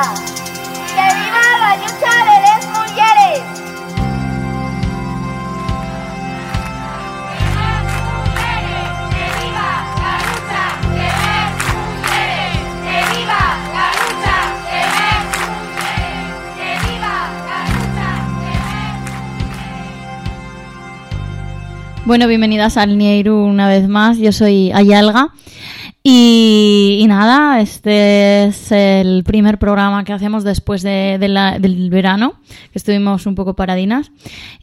viva! ¡Que viva la lucha de las mujeres! Bueno, bienvenidas al Nieiru una vez más. Yo soy Ayalga. Y, nada, este es el primer programa que hacemos después del verano, que estuvimos un poco paradinas.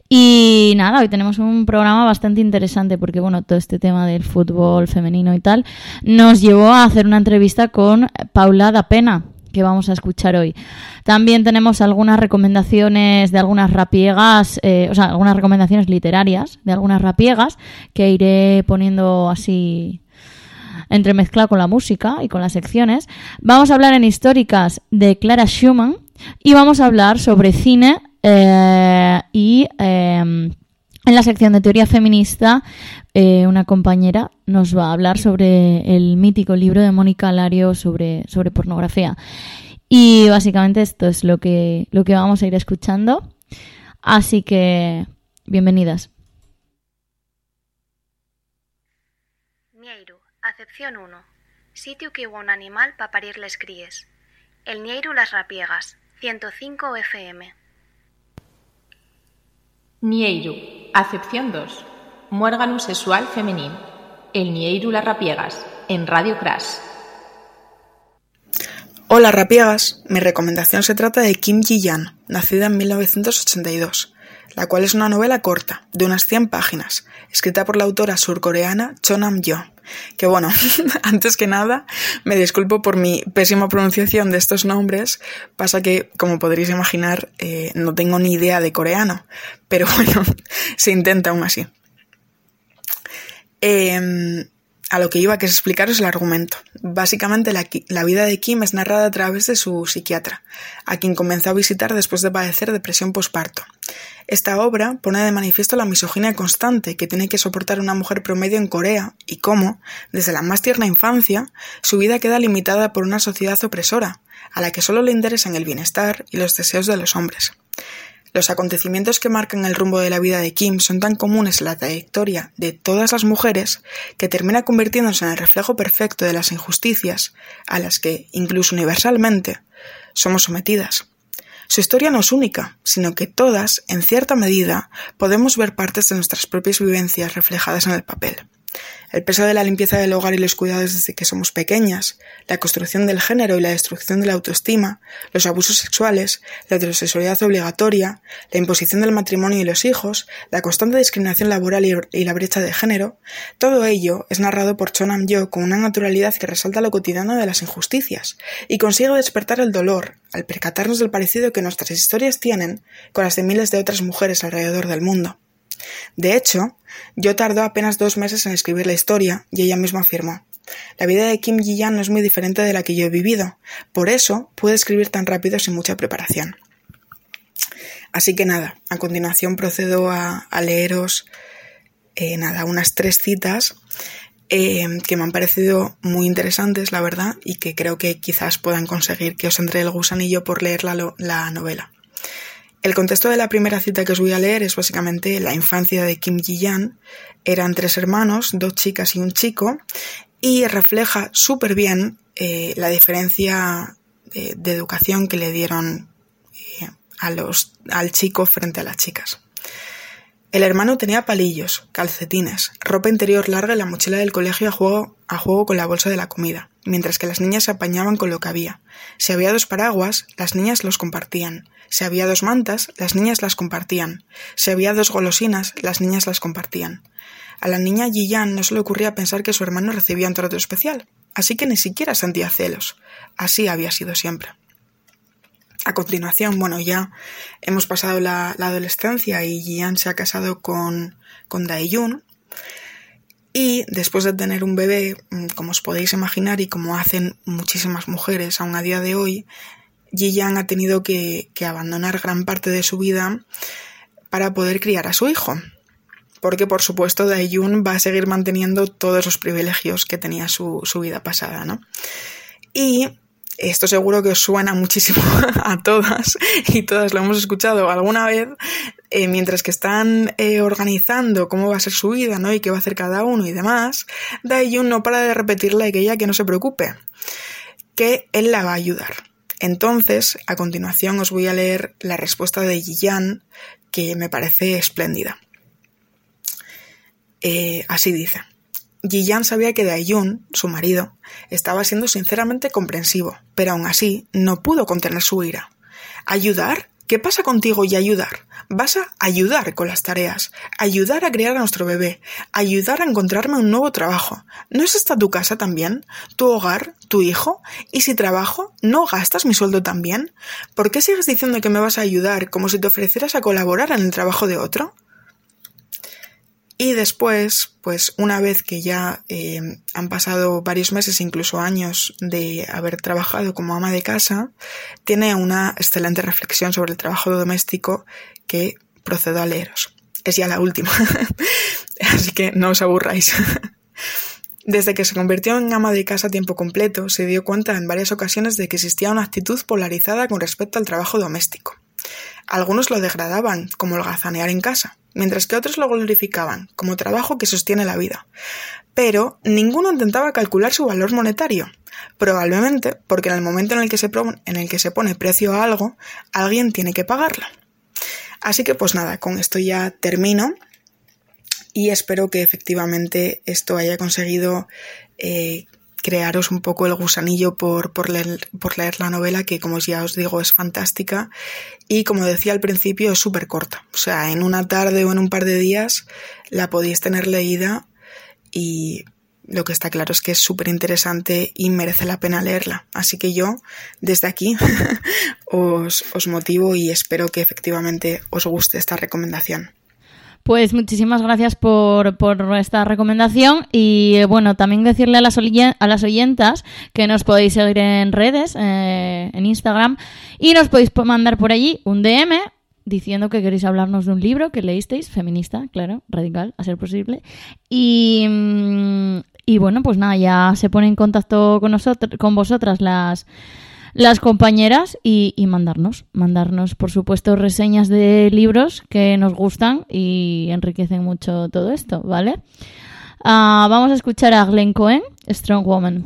Y nada, hoy tenemos un programa bastante interesante porque, bueno, todo este tema del fútbol femenino y tal nos llevó a hacer una entrevista con Paula da Pena, que vamos a escuchar hoy. También tenemos algunas recomendaciones de algunas rapiegas, eh, o sea, algunas recomendaciones literarias de algunas rapiegas que iré poniendo así entremezclado con la música y con las secciones. Vamos a hablar en históricas de Clara Schumann y vamos a hablar sobre cine eh, y em, en la sección de teoría feminista, eh, una compañera nos va a hablar sobre el mítico libro de Mónica Lario sobre, sobre pornografía. Y básicamente esto es lo que, lo que vamos a ir escuchando. Así que, bienvenidas. Acepción 1. Sitio que hubo un animal para parir les críes. El Nieiru Las Rapiegas, 105 FM. Nieiru, acepción 2. Muérgano sexual femenino. El Nieiru Las Rapiegas, en Radio Crash. Hola rapiegas, mi recomendación se trata de Kim Ji-yan, nacida en 1982, la cual es una novela corta, de unas 100 páginas, escrita por la autora surcoreana Cho Nam-yo, que bueno, antes que nada, me disculpo por mi pésima pronunciación de estos nombres, pasa que, como podréis imaginar, eh, no tengo ni idea de coreano, pero bueno, se intenta aún así. Em, a lo que iba, que es explicaros el argumento. Básicamente, la, la, vida de Kim es narrada a través de su psiquiatra, a quien comenzó a visitar después de padecer depresión posparto. Esta obra pone de manifiesto la misoginia constante que tiene que soportar una mujer promedio en Corea y cómo, desde la más tierna infancia, su vida queda limitada por una sociedad opresora, a la que solo le interesan el bienestar y los deseos de los hombres. Los acontecimientos que marcan el rumbo de la vida de Kim son tan comunes en la trayectoria de todas las mujeres que termina convirtiéndose en el reflejo perfecto de las injusticias a las que, incluso universalmente, somos sometidas. Su historia no es única, sino que todas, en cierta medida, podemos ver partes de nuestras propias vivencias reflejadas en el papel el peso de la limpieza del hogar y los cuidados desde que somos pequeñas, la construcción del género y la destrucción de la autoestima, los abusos sexuales, la heterosexualidad obligatoria, la imposición del matrimonio y los hijos, la constante discriminación laboral y, la brecha de género, todo ello es narrado por Chonam Yo con una naturalidad que resalta lo cotidiano de las injusticias y consigue despertar el dolor al percatarnos del parecido que nuestras historias tienen con las de miles de otras mujeres alrededor del mundo. De hecho, yo tardó apenas dos meses en escribir la historia y ella misma afirmó. La vida de Kim Ji-yan no es muy diferente de la que yo he vivido, por eso pude escribir tan rápido sin mucha preparación. Así que nada, a continuación procedo a, leeros eh, nada, unas tres citas eh, que me han parecido muy interesantes, la verdad, y que creo que quizás puedan conseguir que os entre el gusanillo por leer la novela. El contexto de la primera cita que os voy a leer es básicamente la infancia de Kim Ji-yan. Eran tres hermanos, dos chicas y un chico, y refleja súper bien eh, la diferencia de, educación que le dieron eh, a los, al chico frente a las chicas. El hermano tenía palillos, calcetines, ropa interior larga y la mochila del colegio a juego, a juego con la bolsa de la comida, mientras que las niñas se apañaban con lo que había. Si había dos paraguas, las niñas los compartían. Si había dos mantas, las niñas las compartían. Si había dos golosinas, las niñas las compartían. A la niña Yiyan no se le ocurría pensar que su hermano recibía un trato especial, así que ni siquiera sentía celos. Así había sido siempre. A continuación, bueno, ya hemos pasado la, adolescencia y Yiyan se ha casado con, con Daeyun. Y después de tener un bebé, mm, como os podéis imaginar y como hacen muchísimas mujeres aún a día de hoy, Ji-Yang ha tenido que, abandonar gran parte de su vida para poder criar a su hijo. Porque, por supuesto, Dae-Jun va a seguir manteniendo todos los privilegios que tenía su, vida pasada, ¿no? Y Esto seguro que os suena muchísimo a todas y todas lo hemos escuchado alguna vez eh, mientras que están eh, organizando cómo va a ser su vida ¿no? y qué va a hacer cada uno y demás. Daiyun no para de repetirle a ella que no se preocupe, que él la va a ayudar. Entonces, a continuación os voy a leer la respuesta de Yiyan, que me parece espléndida. Eh, así dice. Yiyan sabía que Daiyun, su marido, estaba siendo sinceramente comprensivo, pero aún así no pudo contener su ira. ¿Ayudar? ¿Qué pasa contigo y ayudar? Vas a ayudar con las tareas, ayudar a criar a nuestro bebé, ayudar a encontrarme un nuevo trabajo. ¿No es esta tu casa también? ¿Tu hogar? ¿Tu hijo? ¿Y si trabajo, no gastas mi sueldo también? ¿Por qué sigues diciendo que me vas a ayudar como si te ofrecieras a colaborar en el trabajo de otro? Y después, pues una vez que ya eh, han pasado varios meses, incluso años de haber trabajado como ama de casa, tiene una excelente reflexión sobre el trabajo doméstico que procedo a leeros. Es ya la última, así que no os aburráis. Desde que se convirtió en ama de casa a tiempo completo, se dio cuenta en varias ocasiones de que existía una actitud polarizada con respecto al trabajo doméstico. Algunos lo degradaban, como el gazanear en casa, mientras que otros lo glorificaban, como trabajo que sostiene la vida. Pero ninguno intentaba calcular su valor monetario, probablemente porque en el momento en el que se, en el que se pone precio a algo, alguien tiene que pagarlo. Así que pues nada, con esto ya termino y espero que efectivamente esto haya conseguido eh, crearos un poco el gusanillo por, por, leer, por leer la novela, que como ya os digo es fantástica y como decía al principio es súper corta. O sea, en una tarde o en un par de días la podéis tener leída y lo que está claro es que es súper interesante y merece la pena leerla. Así que yo, desde aquí, os, os motivo y espero que efectivamente os guste esta recomendación. Pues muchísimas gracias por, esta recomendación y bueno, también decirle a las, a oyentas que nos podéis seguir en redes, eh, en Instagram y nos podéis mandar por allí un DM diciendo que queréis hablarnos de un libro que leísteis, feminista, claro, radical, a ser posible. Y, mm, y bueno, pues nada, ya se pone en contacto con, nosotros, con vosotras las las compañeras y, mandarnos, mandarnos por supuesto reseñas de libros que nos gustan y enriquecen mucho todo esto, ¿vale? Ah, vamos a escuchar a Glenn Cohen, Strong Woman.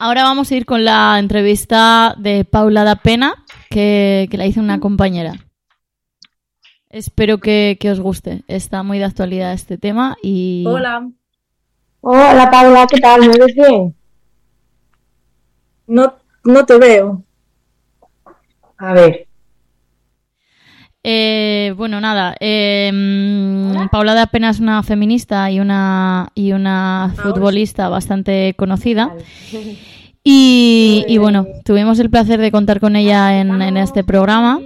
Ahora vamos a ir con la entrevista de Paula da Pena, que, que la hizo una compañera. Espero que, que, os guste. Está muy de actualidad este tema y... Hola. Hola Paula, ¿qué tal? ¿Me ves bien? No, no te veo. A ver. Eh, bueno, nada. Eh, Paula de apenas una feminista y una, y una futbolista bastante conocida. Y, y, bueno, tuvimos el placer de contar con ella en, en este programa.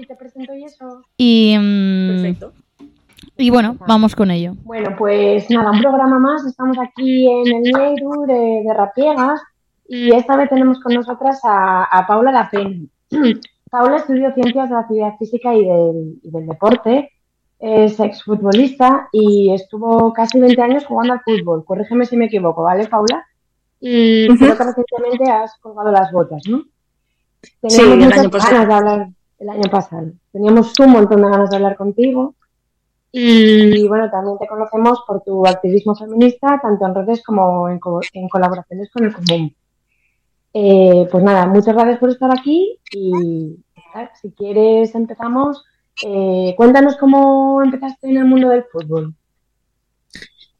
Y, Perfecto. y bueno, vamos con ello. Bueno, pues nada, un programa más. Estamos aquí en el Neiru de, de Rapiegas y esta vez tenemos con nosotras a, a Paula La Pena. Paula estudió Ciencias de la Actividad Física y del, y del Deporte, es exfutbolista y estuvo casi 20 años jugando al fútbol. Corrígeme si me equivoco, ¿vale, Paula? Y uh -huh. creo que recientemente has colgado las botas, ¿no? Teníamos sí, el año pasado. ganas de hablar el año pasado. Teníamos un montón de ganas de hablar contigo. Y bueno, también te conocemos por tu activismo feminista, tanto en redes como en, co en colaboraciones con el común. Eh, pues nada, muchas gracias por estar aquí y si quieres empezamos. Eh, cuéntanos cómo empezaste en el mundo del fútbol.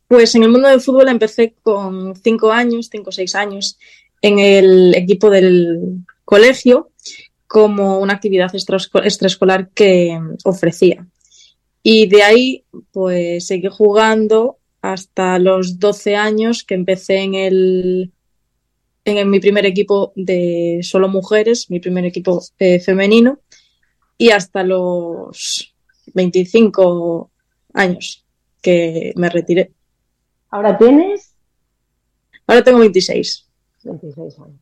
Pues en el mundo del fútbol empecé con cinco años, cinco o seis años, en el equipo del colegio como una actividad extraescolar que ofrecía. Y de ahí, pues seguí jugando hasta los 12 años que empecé en el en mi primer equipo de solo mujeres, mi primer equipo eh, femenino, y hasta los 25 años que me retiré. ¿Ahora tienes? Ahora tengo 26. 26 años.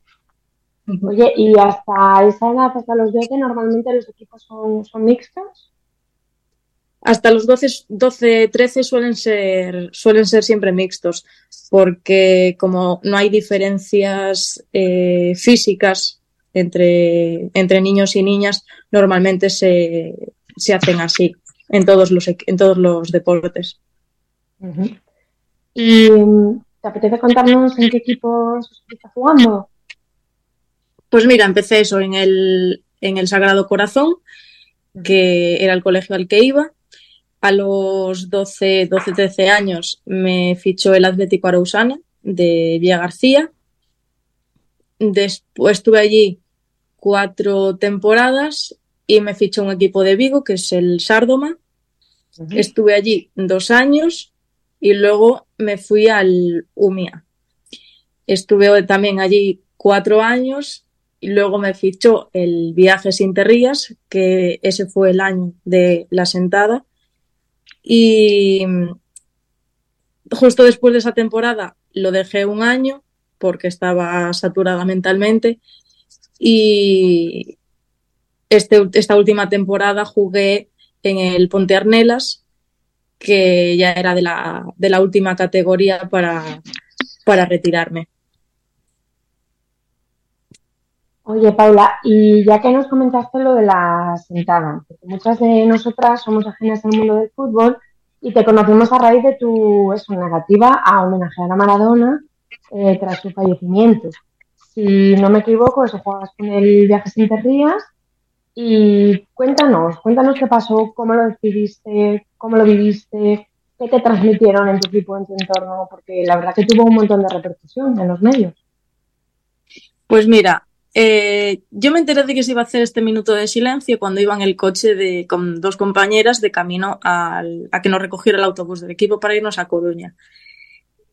Oye, ¿y hasta esa edad, hasta los 12, normalmente los equipos son, son mixtos? Hasta los 12, 12, 13 suelen ser, suelen ser siempre mixtos, porque como no hay diferencias eh, físicas entre, entre niños y niñas, normalmente se, se hacen así en todos los, en todos los deportes. Uh -huh. ¿Y te apetece contarnos en qué equipos estás jugando? Pues mira, empecé eso en el, en el Sagrado Corazón, que era el colegio al que iba. A los 12, 12, 13 años me fichó el Atlético Arausana de Villa García. Después estuve allí cuatro temporadas y me fichó un equipo de Vigo, que es el Sardoma. Uh -huh. Estuve allí dos años y luego me fui al UMIA. Estuve también allí cuatro años y luego me fichó el Viajes Interrías, que ese fue el año de la sentada. Y justo después de esa temporada lo dejé un año porque estaba saturada mentalmente y este, esta última temporada jugué en el Ponte Arnelas, que ya era de la, de la última categoría para, para retirarme. Oye, Paula, y ya que nos comentaste lo de la sentada, porque muchas de nosotras somos ajenas al mundo del fútbol y te conocimos a raíz de tu eso, negativa a homenajear a Maradona eh, tras su fallecimiento. Si no me equivoco, eso juegas con el Viajes Interrías y cuéntanos, cuéntanos qué pasó, cómo lo decidiste, cómo lo viviste, qué te transmitieron en tu equipo, en tu entorno, porque la verdad que tuvo un montón de repercusión en los medios. Pues mira, eh, yo me enteré de que se iba a hacer este minuto de silencio cuando iba en el coche de, con dos compañeras de camino al, a que nos recogiera el autobús del equipo para irnos a Coruña.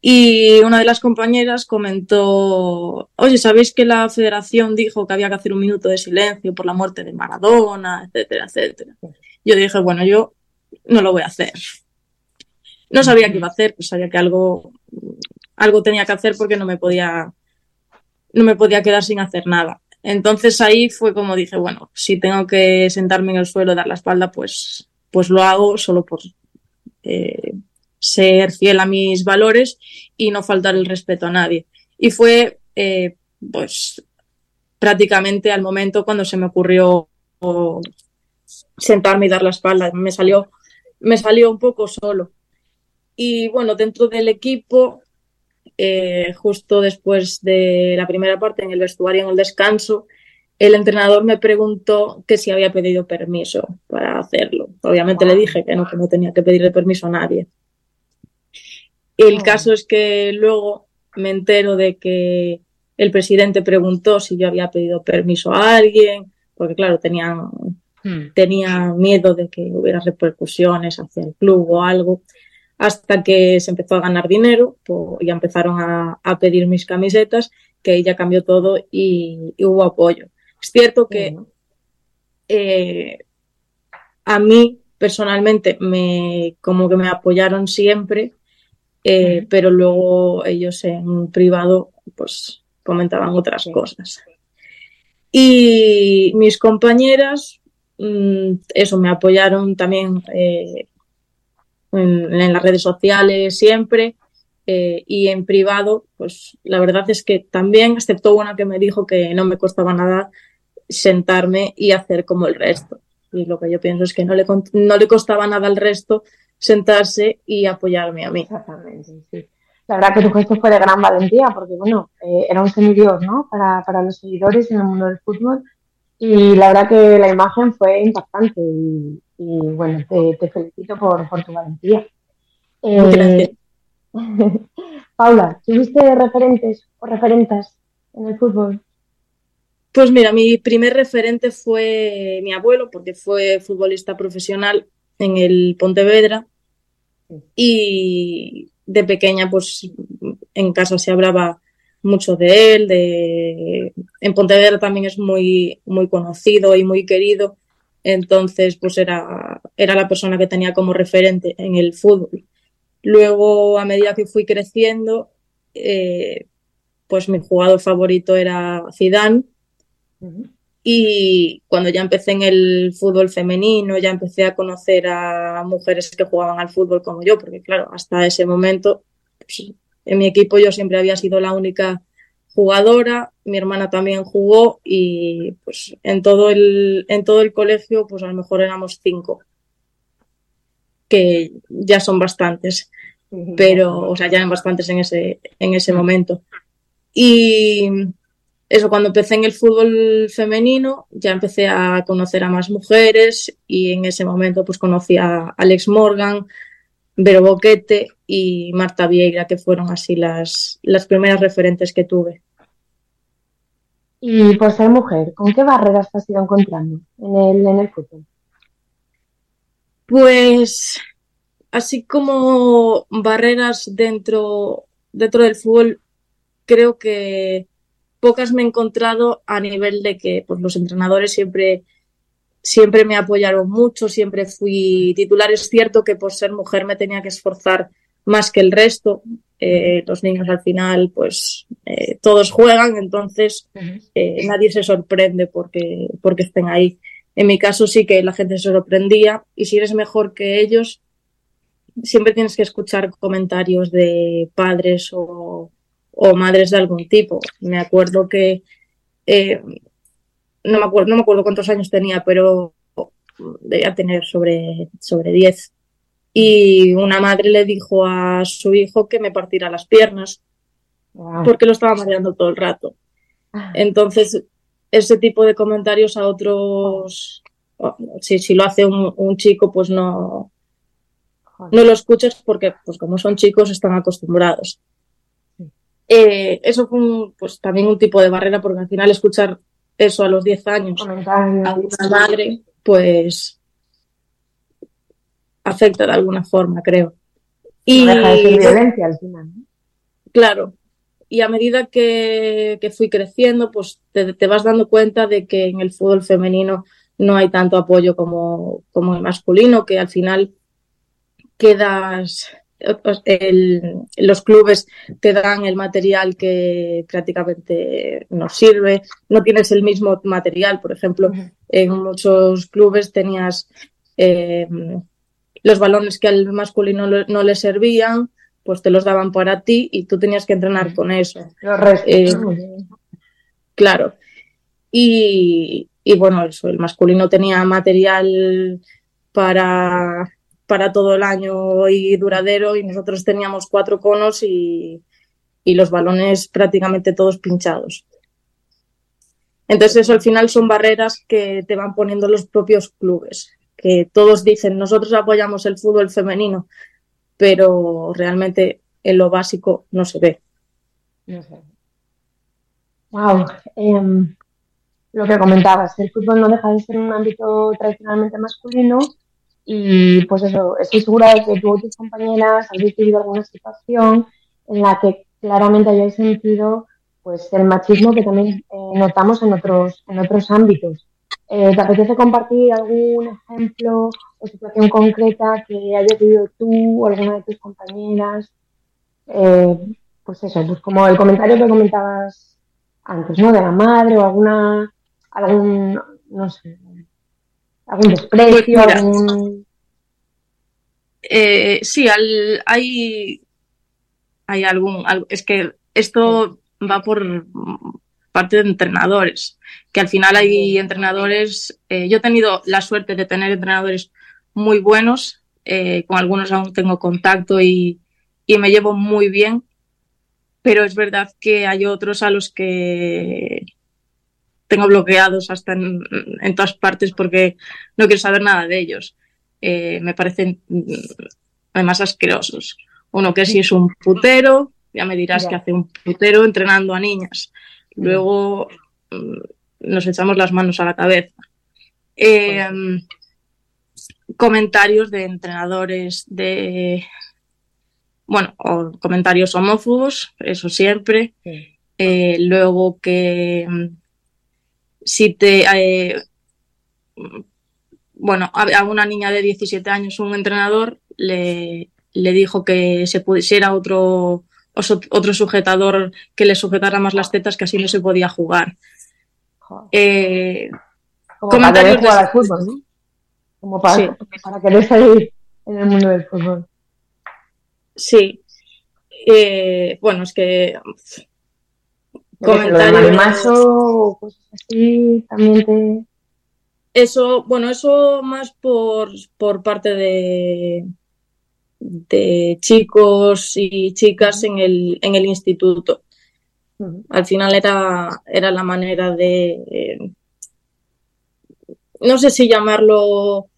Y una de las compañeras comentó, oye, ¿sabéis que la federación dijo que había que hacer un minuto de silencio por la muerte de Maradona, etcétera, etcétera? Yo dije, bueno, yo no lo voy a hacer. No sabía qué iba a hacer, pues sabía que algo, algo tenía que hacer porque no me podía no me podía quedar sin hacer nada. Entonces ahí fue como dije, bueno, si tengo que sentarme en el suelo, dar la espalda, pues, pues lo hago solo por eh, ser fiel a mis valores y no faltar el respeto a nadie. Y fue, eh, pues, prácticamente al momento cuando se me ocurrió sentarme y dar la espalda. Me salió, me salió un poco solo. Y bueno, dentro del equipo eh, justo después de la primera parte, en el vestuario, en el descanso, el entrenador me preguntó que si había pedido permiso para hacerlo. Obviamente le dije que no, que no tenía que pedirle permiso a nadie. El caso es que luego me entero de que el presidente preguntó si yo había pedido permiso a alguien, porque claro, tenían, hmm. tenía miedo de que hubiera repercusiones hacia el club o algo, hasta que se empezó a ganar dinero pues, y empezaron a, pedir mis camisetas, que ella cambió todo y, hubo apoyo. Es cierto que eh, a mí personalmente me como que me apoyaron siempre, eh, pero luego ellos en privado pues comentaban otras cosas. Y mis compañeras, mm, eso, me apoyaron también eh, en, las redes sociales siempre. Eh, y en privado, pues la verdad es que también, excepto una que me dijo que no me costaba nada sentarme y hacer como el resto. Y lo que yo pienso es que no le, no le costaba nada al resto sentarse y apoyarme a mí. Exactamente, sí. La verdad que tu gesto fue de gran valentía, porque bueno, eh, era un semidios, ¿no? Para, para los seguidores en el mundo del fútbol. Y la verdad que la imagen fue impactante y, bueno, te, felicito por, por, tu valentía. Eh, Paula, ¿tuviste referentes o referentas en el fútbol? Pues mira, mi primer referente fue mi abuelo, porque fue futbolista profesional en el Pontevedra. Y de pequeña, pues en casa se hablaba mucho de él. De... En Pontevedra también es muy, muy conocido y muy querido. Entonces, pues era, era la persona que tenía como referente en el fútbol. Luego, a medida que fui creciendo, eh, pues mi jugador favorito era Zidane. Y cuando ya empecé en el fútbol femenino, ya empecé a conocer a mujeres que jugaban al fútbol como yo, porque claro, hasta ese momento pues, en mi equipo yo siempre había sido la única jugadora, mi hermana también jugó y pues en todo el, en todo el colegio pues a lo mejor éramos cinco, que ya son bastantes, pero, o sea, ya eran bastantes en ese, en ese momento. Y eso, cuando empecé en el fútbol femenino, ya empecé a conocer a más mujeres y en ese momento pues conocí a Alex Morgan, Vero Boquete y Marta Vieira, que fueron así las, las primeras referentes que tuve. Y por ser mujer, ¿con qué barreras te has ido encontrando en el, en el fútbol? Pues así como barreras dentro, dentro del fútbol, creo que pocas me he encontrado a nivel de que pues, los entrenadores siempre, siempre me apoyaron mucho, siempre fui titular. Es cierto que por ser mujer me tenía que esforzar más que el resto. Eh, los niños al final, pues eh, todos juegan, entonces eh, nadie se sorprende porque, porque estén ahí. En mi caso sí que la gente se sorprendía y si eres mejor que ellos, siempre tienes que escuchar comentarios de padres o, o madres de algún tipo. Me acuerdo que, eh, no, me acuerdo, no me acuerdo cuántos años tenía, pero debía tener sobre, sobre 10. Y una madre le dijo a su hijo que me partiera las piernas porque lo estaba mareando todo el rato. Ah. Entonces, ese tipo de comentarios a otros, si, si lo hace un, un chico, pues no, no lo escuches porque, pues como son chicos, están acostumbrados. Eh, eso fue pues, también un tipo de barrera, porque al final escuchar eso a los 10 años a una madre, pues afecta de alguna forma, creo. Y violencia al final. Claro. Y a medida que, fui creciendo, pues te, te, vas dando cuenta de que en el fútbol femenino no hay tanto apoyo como, como el masculino, que al final quedas los clubes te dan el material que prácticamente nos sirve, no tienes el mismo material, por ejemplo, en muchos clubes tenías eh, los balones que al masculino no le servían, pues te los daban para ti y tú tenías que entrenar con eso. Eh, claro. Y, y bueno, eso, el masculino tenía material para para todo el año y duradero y nosotros teníamos cuatro conos y, y los balones prácticamente todos pinchados. Entonces eso al final son barreras que te van poniendo los propios clubes, que todos dicen nosotros apoyamos el fútbol femenino, pero realmente en lo básico no se ve. Wow. Em, lo que comentabas, el fútbol no deja de ser un ámbito tradicionalmente masculino y pues eso, estoy segura de que tú o tus compañeras habéis vivido alguna situación en la que claramente hayáis sentido pues el machismo que también eh, notamos en otros, en otros ámbitos. Eh, ¿Te apetece compartir algún ejemplo o situación concreta que hayas vivido tú o alguna de tus compañeras? Eh, pues eso, pues como el comentario que comentabas antes, ¿no? De la madre o alguna, algún, no sé, algún desprecio, Pues algún... Eh, sí, al- hay, hay algún, al- es que esto va por parte de entrenadores, que al final hay entrenadores, eh, yo he tenido la suerte de tener entrenadores muy buenos, eh, con algunos aún tengo contacto y, y me llevo muy bien, pero es verdad que hay otros a los que tengo bloqueados hasta en, en todas partes porque no quiero saber nada de ellos. Eh, me parecen mm, además asquerosos. Uno que sí es un putero, ya me dirás Ya. que hace un putero entrenando a niñas. Luego mm, nos echamos las manos a la cabeza. Eh, comentarios de entrenadores de bueno, o comentarios homófobos, eso siempre. Sí. Eh, luego que si te eh, bueno, a, una niña de 17 años, un entrenador le, le dijo que se pusiera otro, otro sujetador que le sujetara más las tetas, que así no se podía jugar. Eh, como para comentarios jugar de- al fútbol, ¿no? Como para, Sí. para querer salir en el mundo del fútbol. sí. Eh, bueno, es que Yo qué sé, Lo de comentarios- marimacho o cosas así también te... Eso, bueno, eso más por, por parte de, de chicos y chicas en el, en el instituto. Al final era, era la manera de, eh, no sé si llamarlo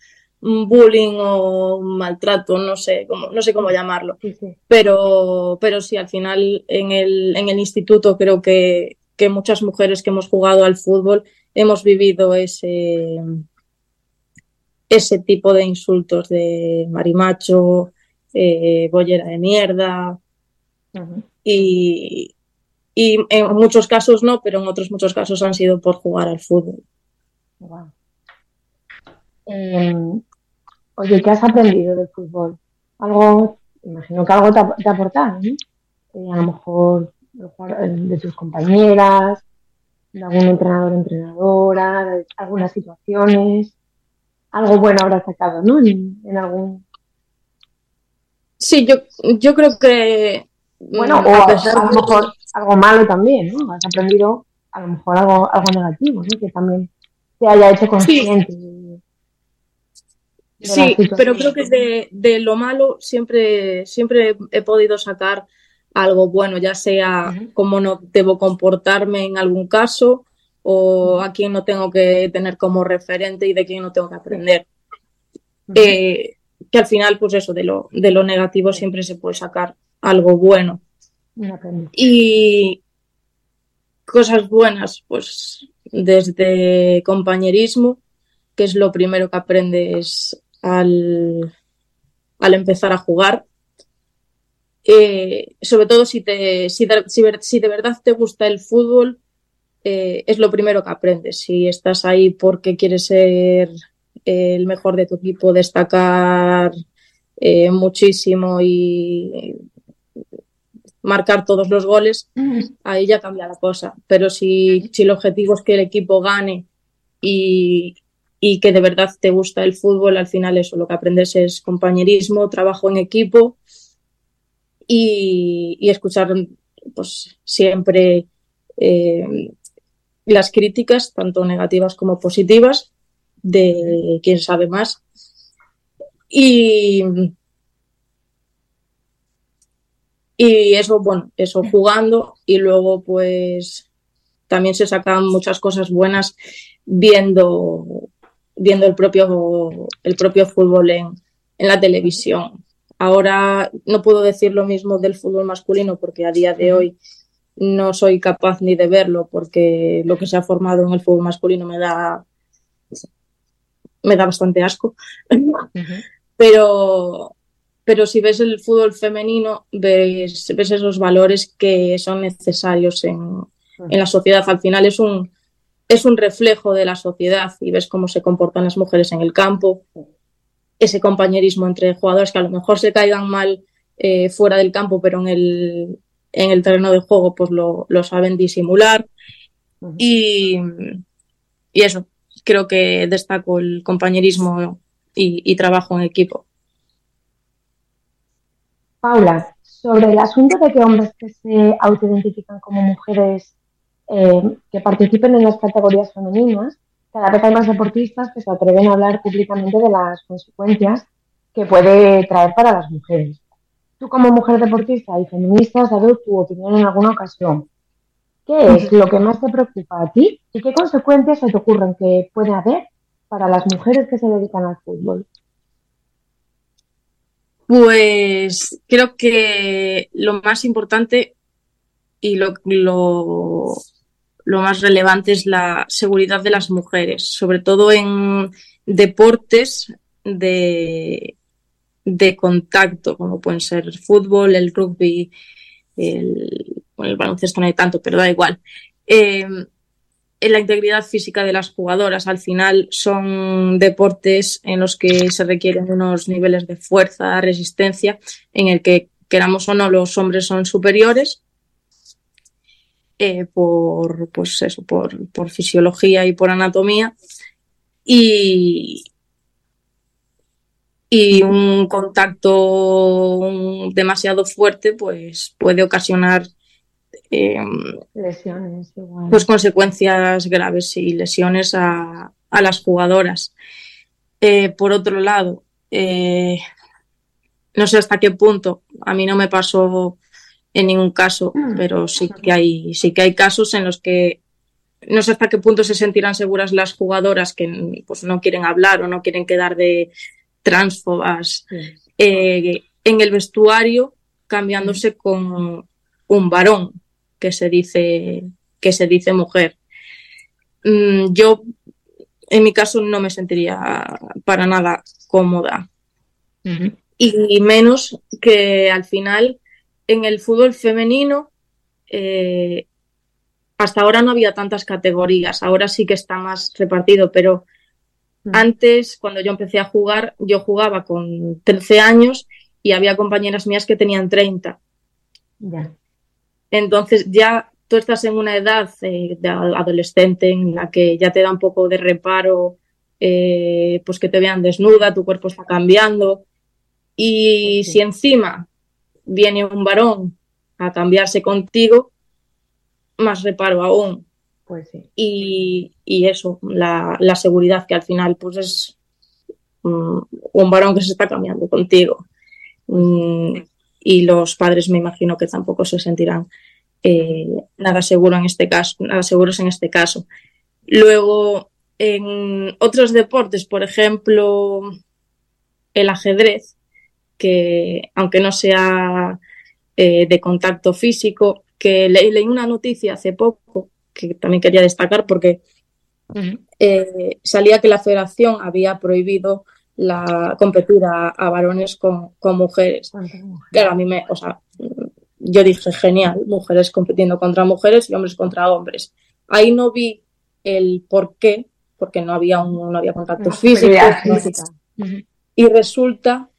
bullying o maltrato, no sé cómo, no sé cómo llamarlo. Sí, sí. Pero, pero sí, al final en el, en el instituto creo que, que muchas mujeres que hemos jugado al fútbol hemos vivido ese, ese tipo de insultos de marimacho, eh, bollera de mierda y, y en muchos casos no, pero en otros muchos casos han sido por jugar al fútbol. Eh, oye, ¿qué has aprendido del fútbol? Algo, imagino que algo te ha, te ha aportado, ¿no? Eh, a lo mejor de tus compañeras, de algún entrenador o entrenadora, de algunas situaciones. Algo bueno habrás sacado, ¿no? En, en algún... Sí, yo, yo creo que Bueno, mm, o a lo mejor algo malo también, ¿no? Has aprendido a lo mejor algo, algo negativo, ¿no? Que también te haya hecho consciente. Sí, pero creo que de, de lo malo siempre, siempre he podido sacar algo bueno, ya sea cómo no debo comportarme en algún caso o a quién no tengo que tener como referente y de quién no tengo que aprender. Eh, que al final, pues eso, de lo, de lo negativo siempre se puede sacar algo bueno. Y cosas buenas, pues desde compañerismo, que es lo primero que aprendes al, al empezar a jugar. Eh, sobre todo si, te, si, de, si, de verdad te gusta el fútbol, eh, es lo primero que aprendes. Si estás ahí porque quieres ser eh, el mejor de tu equipo, destacar eh, muchísimo y marcar todos los goles, ahí ya cambia la cosa. Pero si, si el objetivo es que el equipo gane y, y que de verdad te gusta el fútbol, al final eso, lo que aprendes es compañerismo, trabajo en equipo y, escuchar pues siempre eh, las críticas, tanto negativas como positivas, de quién sabe más. Y, Y eso, bueno, eso jugando y luego pues también se sacan muchas cosas buenas viendo, viendo el, propio, el propio fútbol en, en la televisión. Ahora no puedo decir lo mismo del fútbol masculino porque a día de hoy no soy capaz ni de verlo porque lo que se ha formado en el fútbol masculino me da me da bastante asco. Pero pero si ves el fútbol femenino, ves, ves esos valores que son necesarios en, en, la sociedad. Al final es un, es un reflejo de la sociedad y ves cómo se comportan las mujeres en el campo, ese compañerismo entre jugadores que a lo mejor se caigan mal eh, fuera del campo, pero en el, en el terreno de juego pues lo, lo saben disimular. Y, y, eso, creo que destaco el compañerismo y, y, trabajo en equipo. Paula, sobre el asunto de que hombres que se autoidentifican como mujeres eh, que participen en las categorías femeninas, cada vez hay más deportistas que se atreven a hablar públicamente de las consecuencias que puede traer para las mujeres. Tú como mujer deportista y feminista has dado tu opinión en alguna ocasión. ¿Qué es lo que más te preocupa a ti y qué consecuencias se te ocurren que puede haber para las mujeres que se dedican al fútbol? Pues creo que lo más importante y lo, lo, lo más relevante es la seguridad de las mujeres, sobre todo en deportes de, de contacto, como pueden ser el fútbol, el rugby, el, el baloncesto no hay tanto, pero da igual. Eh, en la integridad física de las jugadoras. Al final son deportes en los que se requieren unos niveles de fuerza, resistencia, en el que queramos o no los hombres son superiores eh, por, pues eso, por, por, fisiología y por anatomía. Y, y un contacto demasiado fuerte pues puede ocasionar eh, lesiones pues consecuencias graves y lesiones a, a las jugadoras eh, por otro lado eh, no sé hasta qué punto a mí no me pasó en ningún caso, mm. pero sí que hay, sí que hay casos en los que no sé hasta qué punto se sentirán seguras las jugadoras que pues, no quieren hablar o no quieren quedar de transfobas eh, en el vestuario cambiándose mm. con un varón que se dice que se dice mujer. Mm, yo en mi caso no me sentiría para nada cómoda. Y menos que al final en el fútbol femenino eh, hasta ahora no había tantas categorías, ahora sí que está más repartido, pero mm. antes, cuando yo empecé a jugar, yo jugaba con 13 años y había compañeras mías que tenían 30. Entonces ya tú estás en una edad eh, de adolescente en la que ya te da un poco de reparo, eh, pues que te vean desnuda, tu cuerpo está cambiando. Y pues si encima viene un varón a cambiarse contigo, más reparo aún. Pues sí. y, y, eso, la, la, seguridad que al final pues es um, un varón que se está cambiando contigo. Um, y los padres me imagino que tampoco se sentirán eh, nada seguro en este caso, nada seguros en este caso. Luego, en otros deportes, por ejemplo, el ajedrez, que aunque no sea eh, de contacto físico, que leí una noticia hace poco que también quería destacar porque eh, salía que la federación había prohibido la competir a, varones con, con mujeres. Claro, a mí me, o sea, yo dije genial, mujeres compitiendo contra mujeres y hombres contra hombres. Ahí no vi el por qué, porque no había un, no había contacto físico. Y resulta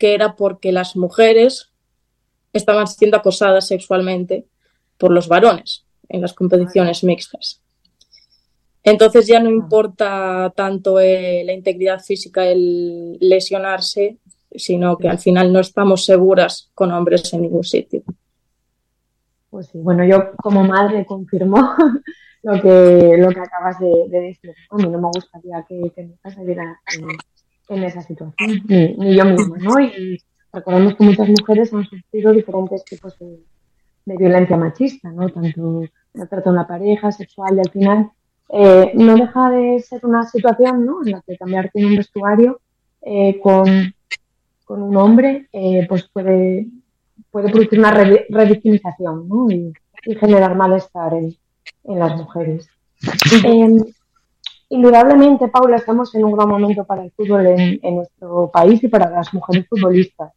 que era porque las mujeres estaban siendo acosadas sexualmente por los varones en las competiciones mixtas. Entonces ya no importa tanto eh, la integridad física, el lesionarse, sino que al final no estamos seguras con hombres en ningún sitio. Pues sí, bueno, yo como madre confirmo lo que, lo que acabas de, decir. A mí no me gustaría que, que mi casa en, esa situación, ni, yo misma, ¿no? Y recordemos que muchas mujeres han sufrido diferentes tipos de, violencia machista, ¿no? Tanto trata de una pareja, sexual, y al final eh, no deja de ser una situación, ¿no? En la que cambiarte en un vestuario eh, con, con, un hombre, eh, pues puede, puede producir una revictimización, ¿no? Y, generar malestar en, en las mujeres. Em, indudablemente, Paula, estamos en un gran momento para el fútbol en, nuestro país y para las mujeres futbolistas.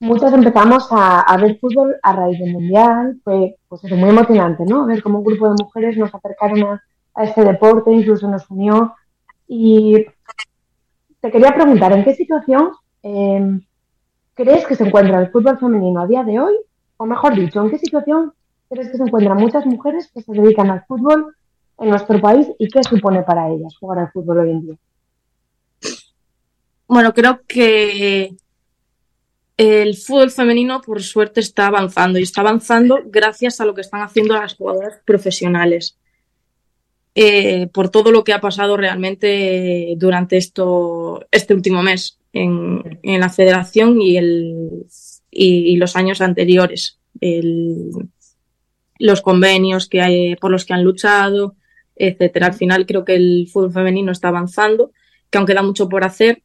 Muchas empezamos a, ver fútbol a raíz del Mundial, fue pues muy emocionante, ¿no? Ver cómo un grupo de mujeres nos acercaron a, este deporte, incluso nos unió. Y te quería preguntar, ¿en qué situación em, crees que se encuentra el fútbol femenino a día de hoy? O mejor dicho, ¿en qué situación crees que se encuentran muchas mujeres que se dedican al fútbol en nuestro país y qué supone para ellas jugar al fútbol hoy en día? Bueno, creo que el fútbol femenino, por suerte, está avanzando y está avanzando gracias a lo que están haciendo las jugadoras profesionales. Eh, por todo lo que ha pasado realmente durante esto, este último mes en, la federación y, el, y, los años anteriores. los convenios que hay, por los que han luchado, etcétera. Al final creo que el fútbol femenino está avanzando, que aunque da mucho por hacer,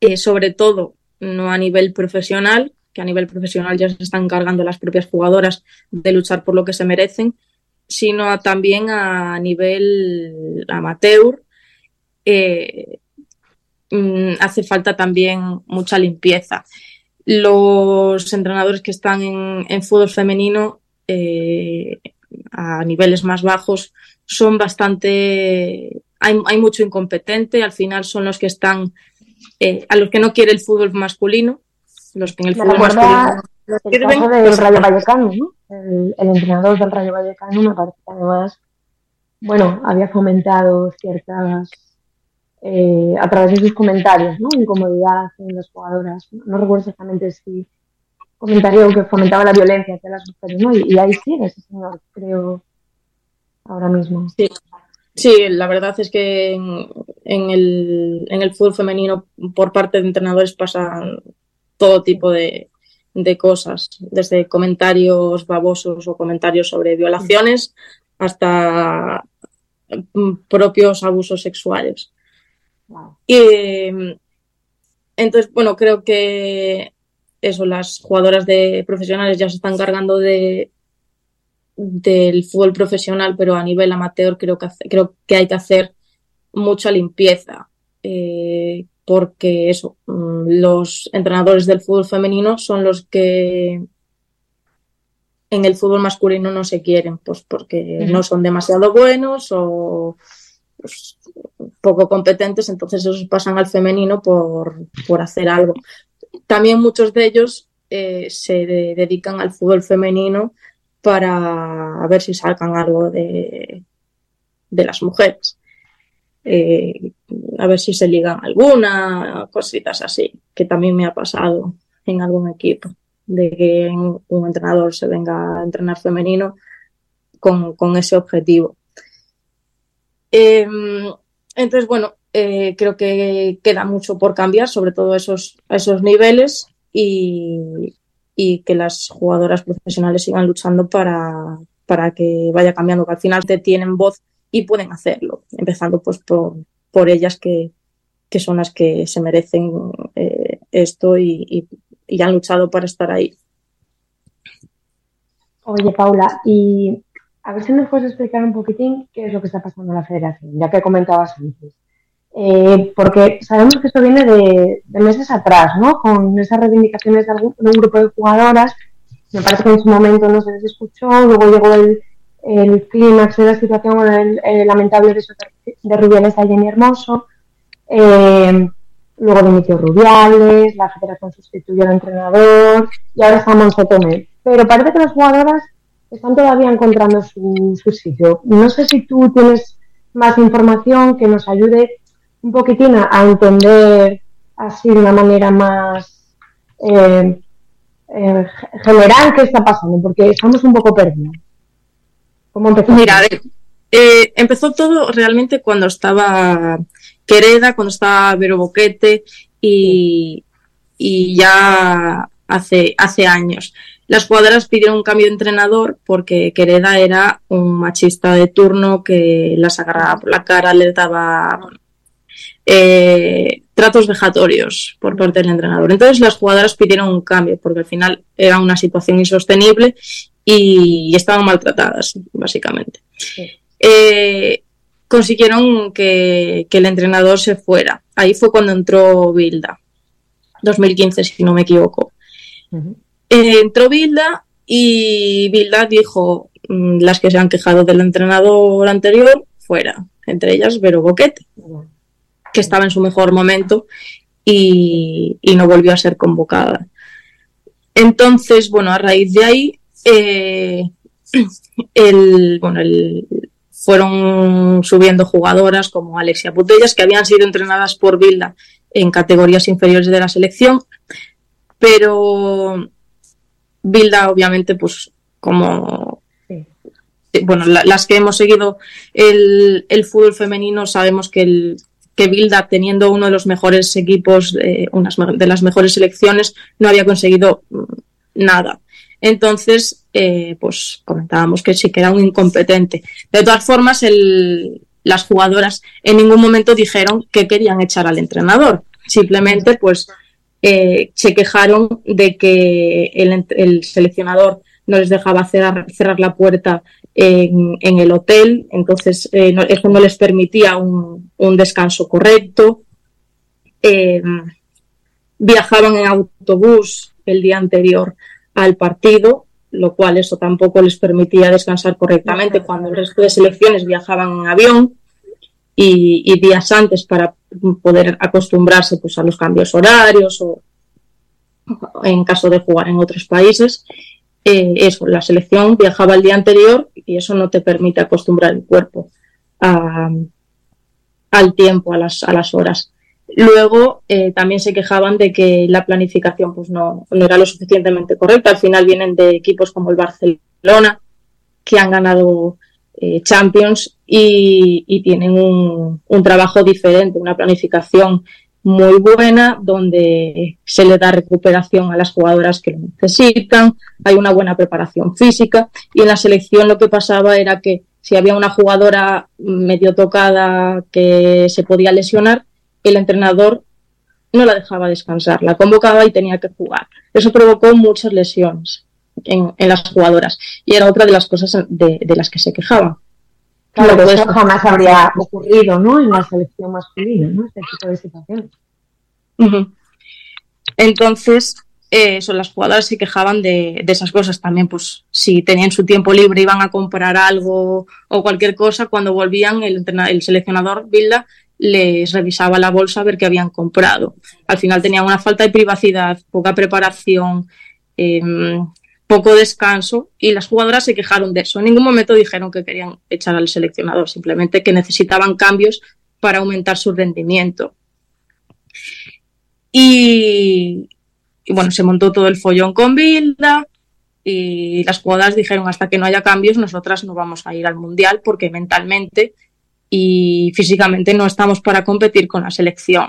eh, sobre todo no a nivel profesional, que a nivel profesional ya se están encargando las propias jugadoras de luchar por lo que se merecen, sino también a nivel amateur. Eh, mm, hace falta también mucha limpieza. Los entrenadores que están en, fútbol femenino eh, a niveles más bajos son bastante, hay, hay mucho incompetente, al final son los que están, eh, a los que no quiere el fútbol masculino, los que en el fútbol masculino... El caso del Rayo Vallecano, ¿no? El, entrenador del Rayo Vallecano me parece que además, bueno, había fomentado ciertas, eh, a través de sus comentarios, ¿no? Incomodidad en las jugadoras. No, recuerdo exactamente si comentario que fomentaba la violencia hacia las mujeres, ¿no? Y, y ahí sigue ese señor, creo, ahora mismo. Sí, sí la verdad es que en, el, en el fútbol femenino por parte de entrenadores pasan todo tipo de, de cosas, desde comentarios babosos o comentarios sobre violaciones hasta mm, propios abusos sexuales. Y entonces, bueno, creo que eso, las jugadoras de profesionales ya se están cargando de, del fútbol profesional, pero a nivel amateur creo que, creo que hay que hacer mucha limpieza. Eh, porque eso, mm, los entrenadores del fútbol femenino son los que en el fútbol masculino no se quieren, pues porque no son demasiado buenos o pues, poco competentes, entonces esos pasan al femenino por, por hacer algo. También muchos de ellos eh, se dedican al fútbol femenino para ver si salgan algo de, de las mujeres. Eh, a ver si se ligan alguna, cositas así, que también me ha pasado en algún equipo, de que un entrenador se venga a entrenar femenino con, con ese objetivo. Em, entonces, bueno, eh, creo que queda mucho por cambiar, sobre todo esos, esos niveles, y, y que las jugadoras profesionales sigan luchando para, para que vaya cambiando, que al final te tienen voz y pueden hacerlo, empezando pues por, por ellas que, que son las que se merecen eh, esto y, y, han luchado para estar ahí. Oye, Paula, y a ver si nos puedes explicar un poquitín qué es lo que está pasando en la federación, ya que comentabas antes. Eh, porque sabemos que esto viene de, meses atrás, ¿no? Con esas reivindicaciones de, algún, de, un grupo de jugadoras. Me parece que en su momento no se les escuchó, luego llegó el, clímax de la situación con el, lamentable beso de Rubiales a Jenny Hermoso. Eh, luego dimitió Rubiales, la federación sustituyó al entrenador y ahora está Monse Pero parece que las jugadoras están todavía encontrando su, su sitio. No sé si tú tienes más información que nos ayude un poquitín a, entender así de una manera más eh, eh, general qué está pasando, porque estamos un poco perdidos. ¿Cómo empezó? Mira, eh, empezó todo realmente cuando estaba Quereda, cuando estaba Vero Boquete y, y ya hace, hace años. Las jugadoras pidieron un cambio de entrenador porque Quereda era un machista de turno que las agarraba por la cara, le daba eh, tratos vejatorios por parte del entrenador. Entonces las jugadoras pidieron un cambio porque al final era una situación insostenible y estaban maltratadas, básicamente. Eh, consiguieron que, el entrenador se fuera. Ahí fue cuando entró Bilda, 2015 si no me equivoco. Eh, entró Bilda y Bilda dijo, mm, las que se han quejado del entrenador anterior, fuera, entre ellas Vero Boquete que estaba en su mejor momento y, no volvió a ser convocada. Entonces, bueno, a raíz de ahí, eh, el, bueno, el, fueron subiendo jugadoras como Alexia Butellas, que habían sido entrenadas por Vilda en categorías inferiores de la selección, pero Vilda, obviamente, pues como bueno, las que hemos seguido el, el, fútbol femenino sabemos que el, que Bilda, teniendo uno de los mejores equipos, eh, unas de las mejores selecciones, no había conseguido mm, nada. Entonces, eh, pues comentábamos que sí que era un incompetente. De todas formas, las jugadoras en ningún momento dijeron que querían echar al entrenador. Simplemente, pues, eh, se quejaron de que el seleccionador no les dejaba cerrar, cerrar la puerta en, el hotel, entonces eh, eso no les permitía un, descanso correcto. Eh, viajaban en autobús el día anterior al partido, lo cual eso tampoco les permitía descansar correctamente cuando el resto de selecciones viajaban en avión y, días antes para poder acostumbrarse pues, a los cambios horarios o en caso de jugar en otros países. Eh, eso, la selección viajaba el día anterior y eso no te permite acostumbrar el cuerpo al tiempo, a las, a las horas. Luego eh, también se quejaban de que la planificación pues no, no, era lo suficientemente correcta. Al final vienen de equipos como el Barcelona, que han ganado eh, Champions y, tienen un, un, trabajo diferente, una planificación muy buena, donde se le da recuperación a las jugadoras que lo necesitan, hay una buena preparación física y en la selección lo que pasaba era que si había una jugadora medio tocada que se podía lesionar, el entrenador no la dejaba descansar, la convocaba y tenía que jugar. Eso provocó muchas lesiones en, las jugadoras y era otra de las cosas de, las que se quejaban. Claro, eso jamás habría ocurrido, ¿no? En la selección masculina, ¿no? Este tipo de situaciones. Entonces, eh, las jugadoras se quejaban de, esas cosas también, pues si tenían su tiempo libre iban a comprar algo o cualquier cosa, cuando volvían el, el seleccionador Bilda les revisaba la bolsa a ver qué habían comprado. Al final tenían una falta de privacidad, poca preparación, em, poco descanso y las jugadoras se quejaron de eso. En ningún momento dijeron que querían echar al seleccionador, simplemente que necesitaban cambios para aumentar su rendimiento. Y, bueno, se montó todo el follón con Bilda y las jugadoras dijeron hasta que no haya cambios nosotras no vamos a ir al mundial porque mentalmente y físicamente no estamos para competir con la selección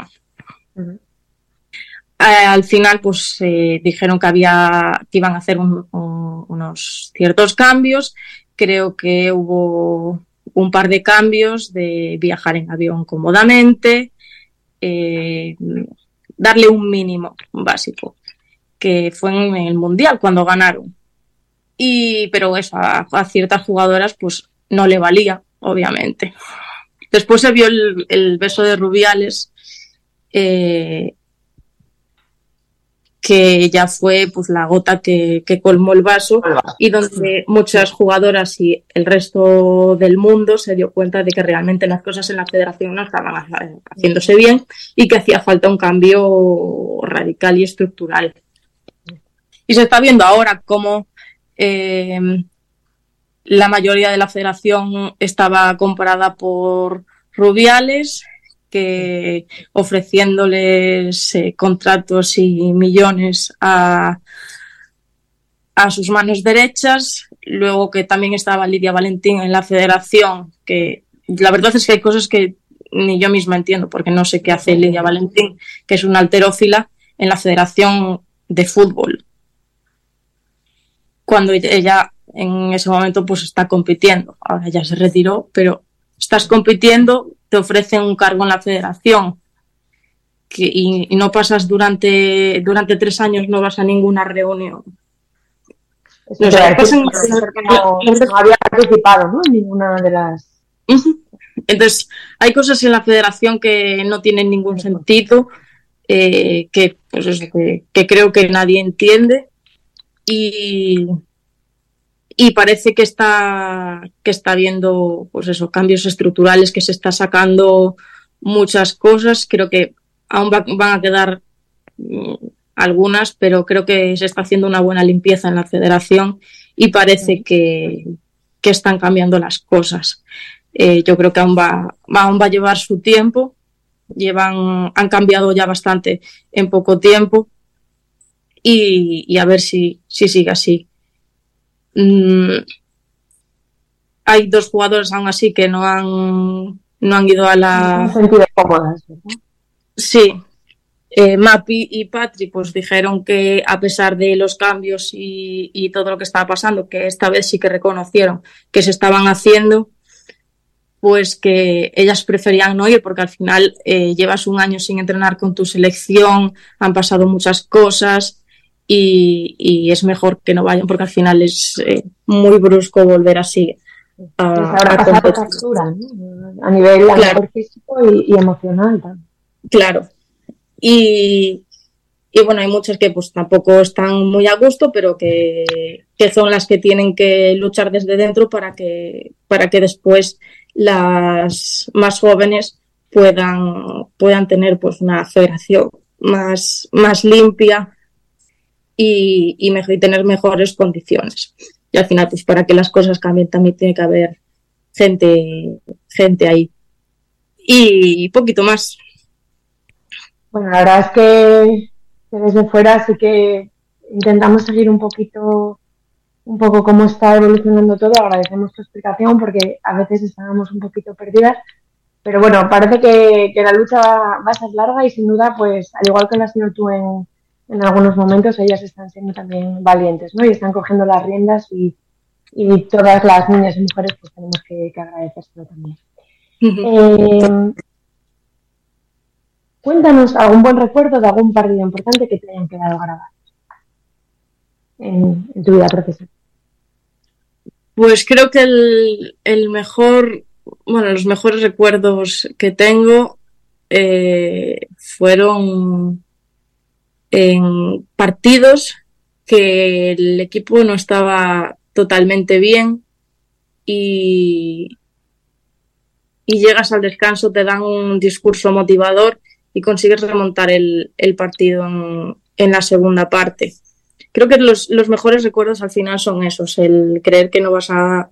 al final, pues eh, dijeron que había, que iban a hacer unos ciertos cambios. Creo que hubo un par de cambios de viajar en avión cómodamente, eh, darle un mínimo básico, que fue en el mundial cuando ganaron. Y, pero eso, a, ciertas jugadoras, pues no le valía, obviamente. Después se vio el, beso de Rubiales. Eh, que ya fue pues la gota que, colmó el vaso y donde muchas jugadoras y el resto del mundo se dio cuenta de que realmente las cosas en la federación no estaban haciéndose bien y que hacía falta un cambio radical y estructural. Y se está viendo ahora cómo eh, la mayoría de la federación estaba comprada por Rubiales, que ofreciéndoles eh, contratos y millones a, a sus manos derechas. Luego que también estaba Lidia Valentín en la federación, que la verdad es que hay cosas que ni yo misma entiendo, porque no sé qué hace Lidia Valentín, que es una alterófila en la Federación de Fútbol. Cuando ella en ese momento pues está compitiendo. Ahora ya se retiró, pero estás compitiendo, te ofrecen un cargo en la federación que, y, no pasas durante, durante tres años, no vas a ninguna reunión. no, había participado ¿no? en ninguna de las. Entonces, hay cosas en la federación que no tienen ningún sentido, eh, que, pues que, que creo que nadie entiende. Y, y parece que está, que está viendo pues eso, cambios estructurales, que se está sacando muchas cosas. Creo que aún van a quedar mm, algunas, pero creo que se está haciendo una buena limpieza en la federación y parece que, que están cambiando las cosas. Eh, yo creo que aún va, aún va a llevar su tiempo. Llevan, han cambiado ya bastante en poco tiempo y, y a ver si, si sigue así. Mm, hay dos jugadores aún así que no han, no han ido a la... sentido cómodas, Sí. Eh, Mapi y Patri pues dijeron que a pesar de los cambios y, todo lo que estaba pasando, que esta vez sí que reconocieron que se estaban haciendo, pues que ellas preferían no ir porque al final eh, llevas un año sin entrenar con tu selección, han pasado muchas cosas, y, es mejor que no vayan porque al final es eh, muy brusco volver así a, a, nivel físico y, emocional Claro. Y, y, bueno, hay muchas que pues tampoco están muy a gusto, pero que, que, son las que tienen que luchar desde dentro para que, para que después las más jóvenes puedan, puedan tener pues una federación más, más limpia y, mejor, y tener mejores condiciones. Y al final, pues para que las cosas cambien también tiene que haber gente, gente ahí. Y poquito más. Bueno, la verdad es que, desde fuera sí que intentamos seguir un poquito, un poco cómo está evolucionando todo. Agradecemos tu explicación porque a veces estábamos un poquito perdidas. Pero bueno, parece que, que la lucha va a ser larga y sin duda, pues al igual que lo has sido tú en, en algunos momentos ellas están siendo también valientes, ¿no? Y están cogiendo las riendas y, todas las niñas y mujeres pues tenemos que, que agradecérselo también. Eh, cuéntanos algún buen recuerdo de algún partido importante que te hayan quedado grabado en, tu vida profesional. Pues creo que el, el, mejor, bueno, los mejores recuerdos que tengo eh, fueron en partidos que el equipo no estaba totalmente bien y, y llegas al descanso, te dan un discurso motivador y consigues remontar el, el partido en, en, la segunda parte. Creo que los, los, mejores recuerdos al final son esos, el creer que no vas a,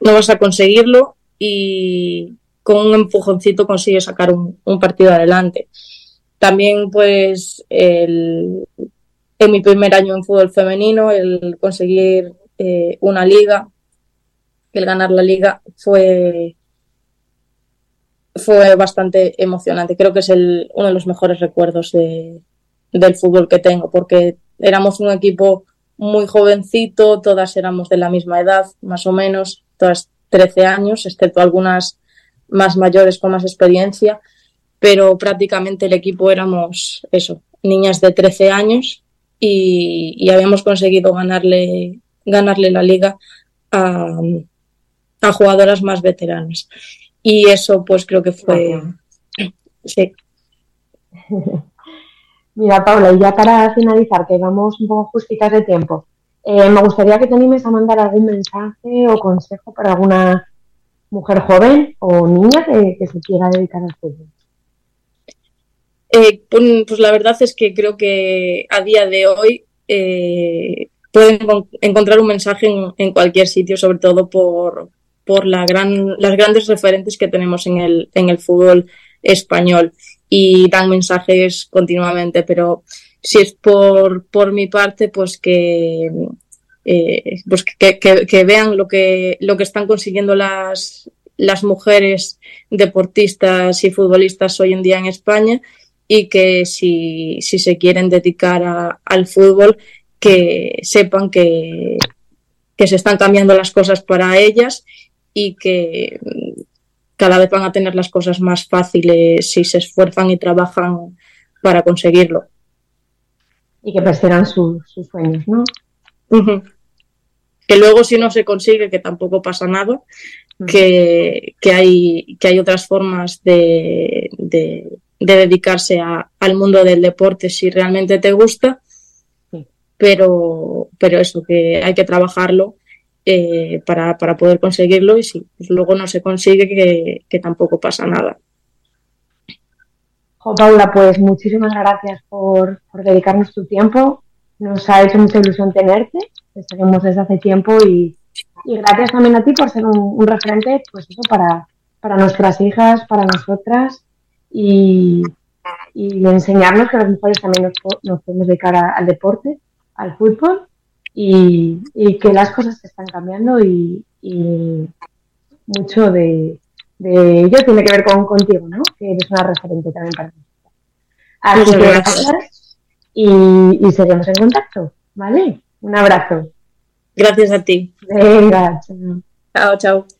no vas a conseguirlo y con un empujoncito consigues sacar un, un partido adelante. También, pues, el, en mi primer año en fútbol femenino, el conseguir eh, una liga, el ganar la liga, fue, fue bastante emocionante. Creo que es el, uno de los mejores recuerdos de, del fútbol que tengo, porque éramos un equipo muy jovencito, todas éramos de la misma edad, más o menos, todas 13 años, excepto algunas más mayores con más experiencia pero prácticamente el equipo éramos eso, niñas de 13 años y, habíamos conseguido ganarle, ganarle la liga a, a, jugadoras más veteranas. Y eso pues creo que fue... Sí. Mira, Paula, y ya para finalizar, que vamos un poco justitas de tiempo, eh, me gustaría que te animes a mandar algún mensaje o consejo para alguna mujer joven o niña que, que se quiera dedicar al fútbol. Eh, pues la verdad es que creo que a día de hoy eh, pueden encontrar un mensaje en, cualquier sitio, sobre todo por, por las grandes referentes que tenemos en el, en el fútbol español. Y dan mensajes continuamente, pero si es por, por mi parte, pues que, eh, pues que, vean lo que, lo que están consiguiendo las, las mujeres deportistas y futbolistas hoy en día en España y que si, si se quieren dedicar al fútbol, que sepan que, que se están cambiando las cosas para ellas y que cada vez van a tener las cosas más fáciles si se esfuerzan y trabajan para conseguirlo. Y que persiegan sus sueños, ¿no? Que luego si no se consigue, que tampoco pasa nada, que, hay, que hay otras formas de, de, dedicarse al mundo del deporte si realmente te gusta, pero, pero eso, que hay que trabajarlo eh, para, para, poder conseguirlo y si luego no se consigue, que, que tampoco pasa nada. Paula, pues muchísimas gracias por, por, dedicarnos tu tiempo. Nos ha hecho mucha ilusión tenerte. Te seguimos desde hace tiempo y, y gracias también a ti por ser un, referente, pues eso, para, para nuestras hijas, para nosotras y, y enseñarnos que las mujeres también nos, nos podemos dedicar al deporte, al fútbol y, y, que las cosas están cambiando y, y mucho de, de, ello tiene que ver con contigo, ¿no? Que eres una referente también para nosotros. Así que gracias y, y seguimos en contacto, ¿vale? Un abrazo. Gracias a ti. Venga, chao. Chao, chao.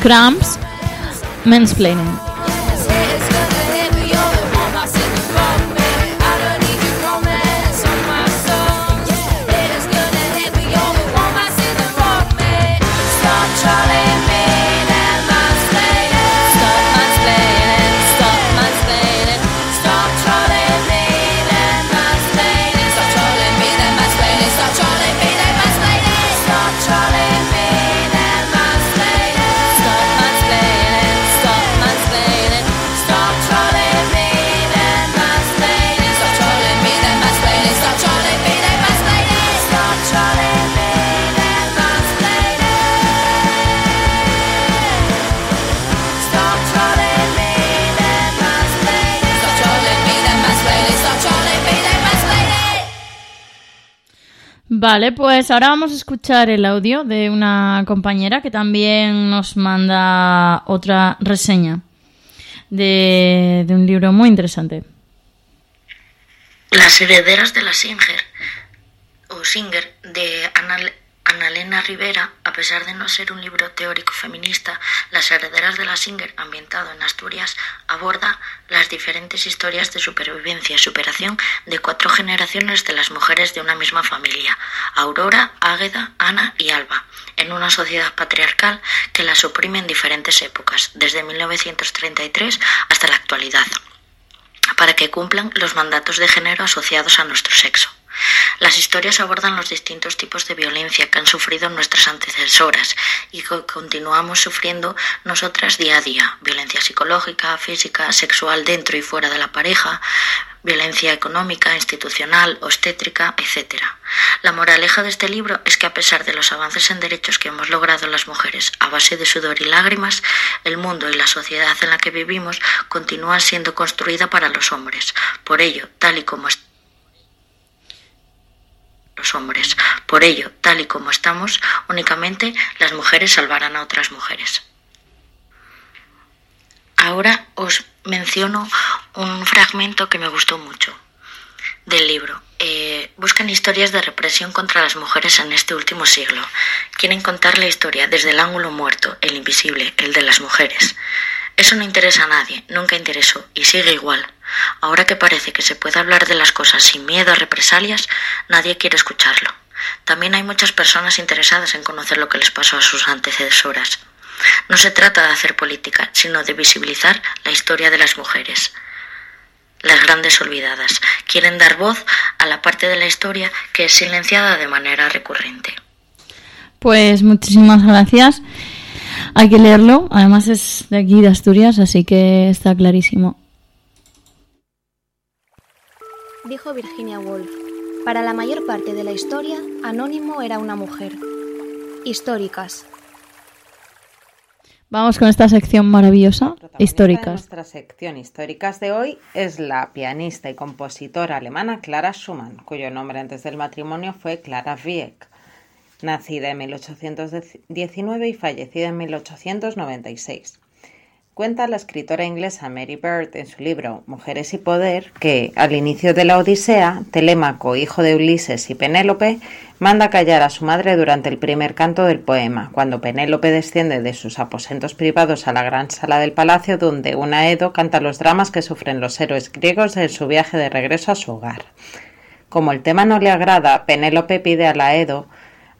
Cramps, mansplaining. Vale, pues ahora vamos a escuchar el audio de una compañera que también nos manda otra reseña de, un libro muy interesante. Las herederas de la Singer o Singer de Anna Annalena Rivera, pesar de no ser un libro teórico feminista, Las herederas de la Singer, ambientado en Asturias, aborda las diferentes historias de supervivencia y superación de cuatro generaciones de las mujeres de una misma familia, Aurora, Águeda, Ana y Alba, en una sociedad patriarcal que las suprime en diferentes épocas, desde 1933 hasta la actualidad, para que cumplan los mandatos de género asociados a nuestro sexo. Las historias abordan los distintos tipos de violencia que han sufrido nuestras antecesoras y que continuamos sufriendo nosotras día a día. Violencia psicológica, física, sexual dentro y fuera de la pareja, violencia económica, institucional, obstétrica, etc. La moraleja de este libro es que a pesar de los avances en derechos que hemos logrado las mujeres a base de sudor y lágrimas, el mundo y la sociedad en la que vivimos continúan siendo construida para los hombres. Por ello, tal y como los hombres. Por ello, tal y como estamos, únicamente las mujeres salvarán a otras mujeres. Ahora os menciono un fragmento que me gustó mucho del libro. Eh, buscan historias de represión contra las mujeres en este último siglo. Quieren contar la historia desde el ángulo muerto, el invisible, el de las mujeres. Eso no interesa a nadie, nunca interesó, y sigue igual. Ahora que parece que se puede hablar de las cosas sin miedo a represalias, nadie quiere escucharlo. También hay muchas personas interesadas en conocer lo que les pasó a sus antecesoras. No se trata de hacer política, sino de visibilizar la historia de las mujeres. Las grandes olvidadas quieren dar voz a la parte de la historia que es silenciada de manera recurrente. Pues muchísimas gracias. Hay que leerlo, además es de aquí de Asturias, así que está clarísimo. Dijo Virginia Woolf, para la mayor parte de la historia, Anónimo era una mujer. Históricas, Vamos con esta sección maravillosa, históricas. Nuestra sección históricas de hoy es la pianista y compositora alemana Clara Schumann, cuyo nombre antes del matrimonio fue Clara Wieck, nacida en 1819 y fallecida en 1896. Cuenta la escritora inglesa Mary Bird en su libro Mujeres y Poder que, al inicio de la Odisea, Telémaco, hijo de Ulises y Penélope, manda callar a su madre durante el primer canto del poema, cuando Penélope desciende de sus aposentos privados a la gran sala del palacio donde un Aedo canta los dramas que sufren los héroes griegos en su viaje de regreso a su hogar. Como el tema no le agrada, Penélope pide a Aedo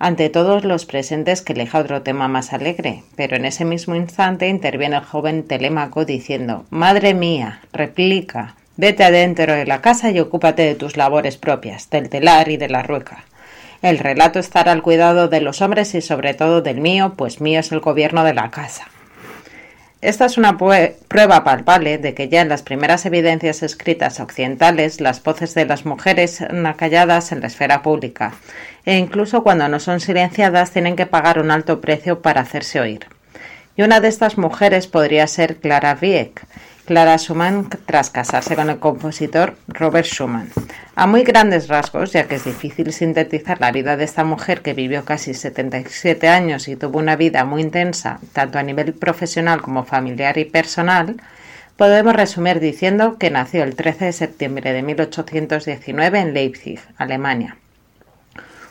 ante todos los presentes que elija otro tema más alegre, pero en ese mismo instante interviene el joven Telémaco diciendo Madre mía, replica, vete adentro de la casa y ocúpate de tus labores propias, del telar y de la rueca. El relato estará al cuidado de los hombres y sobre todo del mío, pues mío es el gobierno de la casa. Esta es una prueba palpable de que ya en las primeras evidencias escritas occidentales las voces de las mujeres son acalladas en la esfera pública, e incluso cuando no son silenciadas tienen que pagar un alto precio para hacerse oír. Y una de estas mujeres podría ser Clara Wieck, Clara Schumann tras casarse con el compositor Robert Schumann. A muy grandes rasgos, ya que es difícil sintetizar la vida de esta mujer que vivió casi 77 años y tuvo una vida muy intensa, tanto a nivel profesional como familiar y personal, podemos resumir diciendo que nació el 13 de septiembre de 1819 en Leipzig, Alemania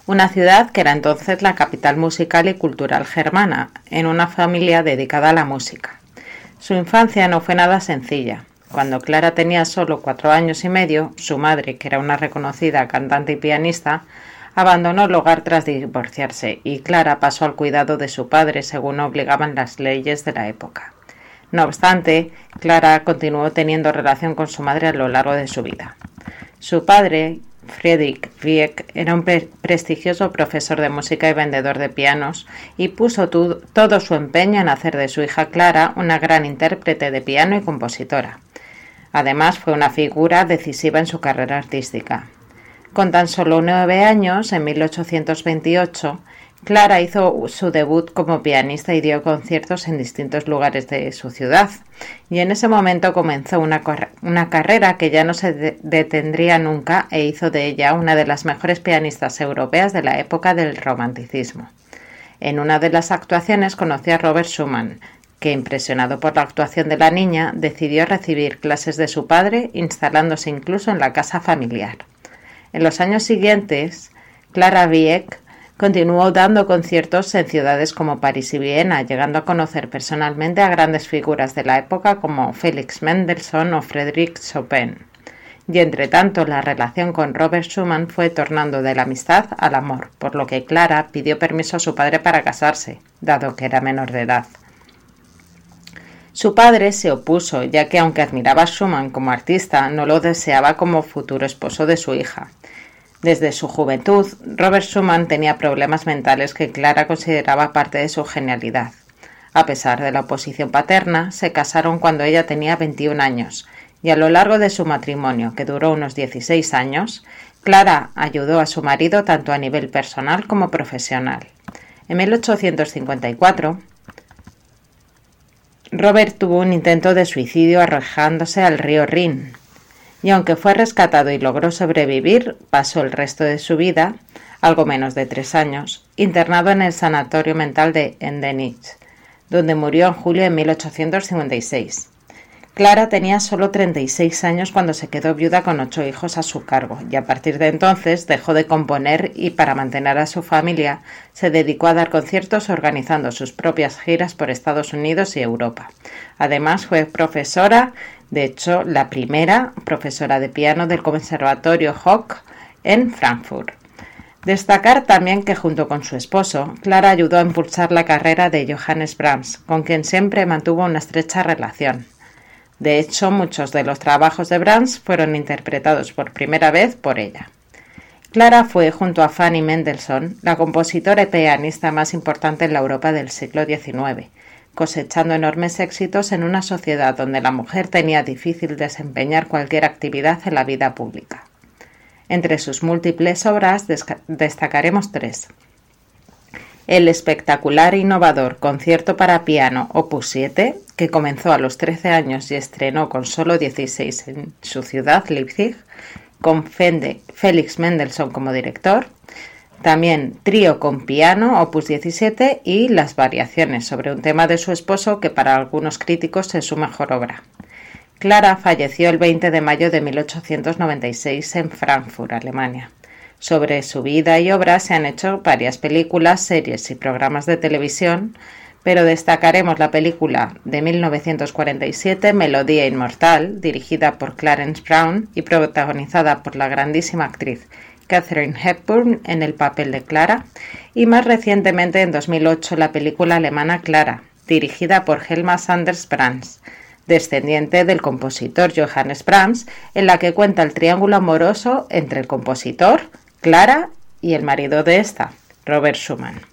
una ciudad que era entonces la capital musical y cultural germana, en una familia dedicada a la música. Su infancia no fue nada sencilla. Cuando Clara tenía solo cuatro años y medio, su madre, que era una reconocida cantante y pianista, abandonó el hogar tras divorciarse y Clara pasó al cuidado de su padre según obligaban las leyes de la época. No obstante, Clara continuó teniendo relación con su madre a lo largo de su vida. Su padre, Friedrich Wieck era un prestigioso profesor de música y vendedor de pianos y puso todo su empeño en hacer de su hija Clara una gran intérprete de piano y compositora. Además, fue una figura decisiva en su carrera artística. Con tan solo nueve años, en 1828, Clara hizo su debut como pianista y dio conciertos en distintos lugares de su ciudad, y en ese momento comenzó una, una, carrera que ya no se detendría nunca e hizo de ella una de las mejores pianistas europeas de la época del romanticismo. En una de las actuaciones conoció a Robert Schumann, que, impresionado por la actuación de la niña, decidió recibir clases de su padre, instalándose incluso en la casa familiar. En los años siguientes, Clara Wieck Continuó dando conciertos en ciudades como París y Viena, llegando a conocer personalmente a grandes figuras de la época como Félix Mendelssohn o Frédéric Chopin. Y entre tanto, la relación con Robert Schumann fue tornando de la amistad al amor, por lo que Clara pidió permiso a su padre para casarse, dado que era menor de edad. Su padre se opuso, ya que aunque admiraba a Schumann como artista, no lo deseaba como futuro esposo de su hija. Desde su juventud, Robert Schumann tenía problemas mentales que Clara consideraba parte de su genialidad. A pesar de la oposición paterna, se casaron cuando ella tenía 21 años y a lo largo de su matrimonio, que duró unos 16 años, Clara ayudó a su marido tanto a nivel personal como profesional. En 1854, Robert tuvo un intento de suicidio arrojándose al río Rin, y aunque fue rescatado y logró sobrevivir, pasó el resto de su vida, algo menos de tres años, internado en el sanatorio mental de Endenich, donde murió en julio de 1856. Clara tenía solo 36 años cuando se quedó viuda con ocho hijos a su cargo y a partir de entonces dejó de componer y para mantener a su familia se dedicó a dar conciertos organizando sus propias giras por Estados Unidos y Europa. Además fue profesora, de hecho la primera profesora de piano del Conservatorio Hoch en Frankfurt. Destacar también que junto con su esposo, Clara ayudó a impulsar la carrera de Johannes Brahms, con quien siempre mantuvo una estrecha relación. De hecho, muchos de los trabajos de Brahms fueron interpretados por primera vez por ella. Clara fue, junto a Fanny Mendelssohn, la compositora y pianista más importante en la Europa del siglo XIX, cosechando enormes éxitos en una sociedad donde la mujer tenía difícil desempeñar cualquier actividad en la vida pública. Entre sus múltiples obras destacaremos tres el espectacular e innovador concierto para piano Opus 7, que comenzó a los 13 años y estrenó con solo 16 en su ciudad, Leipzig, con Fende, Félix Mendelssohn como director, también Trío con piano, opus 17, y Las variaciones sobre un tema de su esposo que para algunos críticos es su mejor obra. Clara falleció el 20 de mayo de 1896 en Frankfurt, Alemania. Sobre su vida y obra se han hecho varias películas, series y programas de televisión, pero destacaremos la película de 1947 Melodía Inmortal, dirigida por Clarence Brown y protagonizada por la grandísima actriz Catherine Hepburn en el papel de Clara, y más recientemente en 2008 la película alemana Clara, dirigida por Helma Sanders Brahms, descendiente del compositor Johannes Brahms, en la que cuenta el triángulo amoroso entre el compositor, Clara y el marido de esta, Robert Schumann.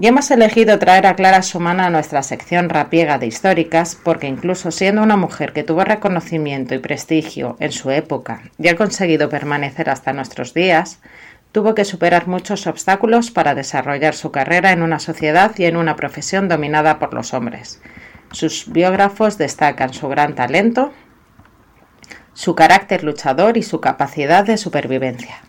Y hemos elegido traer a Clara Schumann a nuestra sección rapiega de históricas porque incluso siendo una mujer que tuvo reconocimiento y prestigio en su época y ha conseguido permanecer hasta nuestros días, tuvo que superar muchos obstáculos para desarrollar su carrera en una sociedad y en una profesión dominada por los hombres. Sus biógrafos destacan su gran talento, su carácter luchador y su capacidad de supervivencia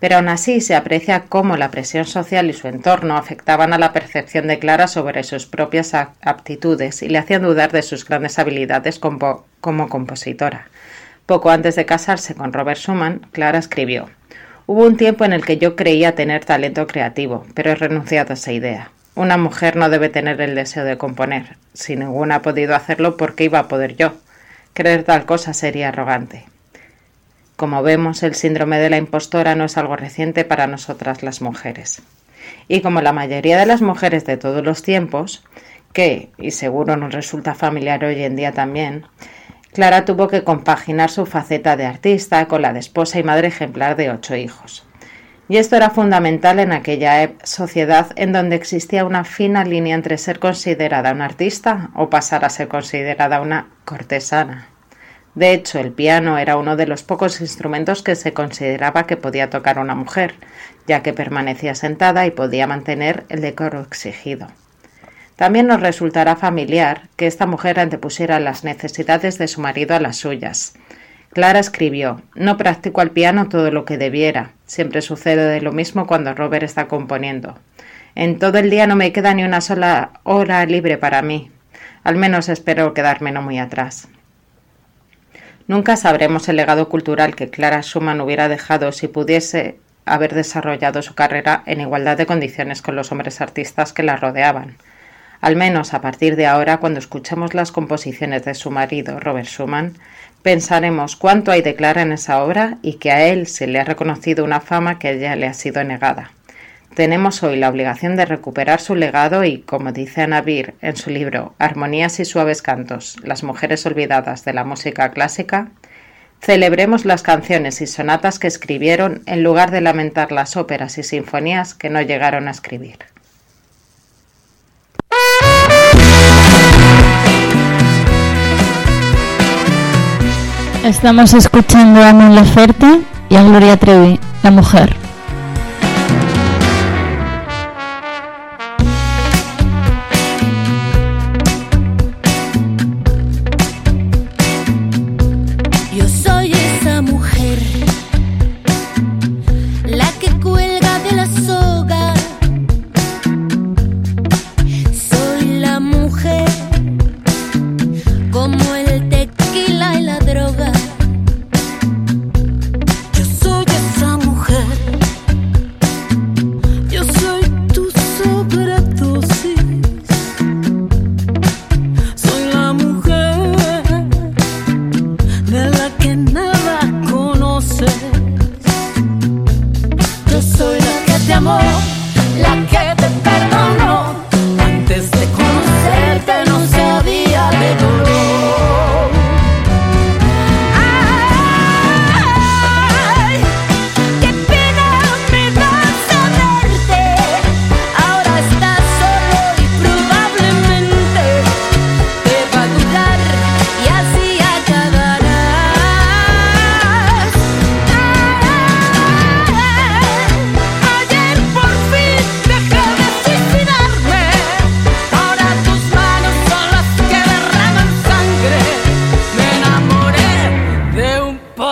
pero aún así se aprecia cómo la presión social y su entorno afectaban a la percepción de Clara sobre sus propias aptitudes y le hacían dudar de sus grandes habilidades como, compositora. Poco antes de casarse con Robert Schumann, Clara escribió Hubo un tiempo en el que yo creía tener talento creativo, pero he renunciado a esa idea. Una mujer no debe tener el deseo de componer. Si ninguna ha podido hacerlo, ¿por qué iba a poder yo? Creer tal cosa sería arrogante. Como vemos, el síndrome de la impostora no es algo reciente para nosotras las mujeres. Y como la mayoría de las mujeres de todos los tiempos, que, y seguro nos resulta familiar hoy en día también, Clara tuvo que compaginar su faceta de artista con la de esposa y madre ejemplar de ocho hijos. Y esto era fundamental en aquella sociedad en donde existía una fina línea entre ser considerada una artista o pasar a ser considerada una cortesana. De hecho, el piano era uno de los pocos instrumentos que se consideraba que podía tocar una mujer, ya que permanecía sentada y podía mantener el decoro exigido. También nos resultará familiar que esta mujer antepusiera las necesidades de su marido a las suyas. Clara escribió No practico al piano todo lo que debiera. Siempre sucede de lo mismo cuando Robert está componiendo. En todo el día no me queda ni una sola hora libre para mí. Al menos espero quedarme no muy atrás. Nunca sabremos el legado cultural que Clara Schumann hubiera dejado si pudiese haber desarrollado su carrera en igualdad de condiciones con los hombres artistas que la rodeaban. Al menos a partir de ahora, cuando escuchemos las composiciones de su marido, Robert Schumann, pensaremos cuánto hay de Clara en esa obra y que a él se le ha reconocido una fama que a ella le ha sido negada. Tenemos hoy la obligación de recuperar su legado y, como dice Anna en su libro Armonías y suaves cantos, las mujeres olvidadas de la música clásica, celebremos las canciones y sonatas que escribieron en lugar de lamentar las óperas y sinfonías que no llegaron a escribir. Estamos escuchando a Mon Laferte y a Gloria Trevi, la mujer.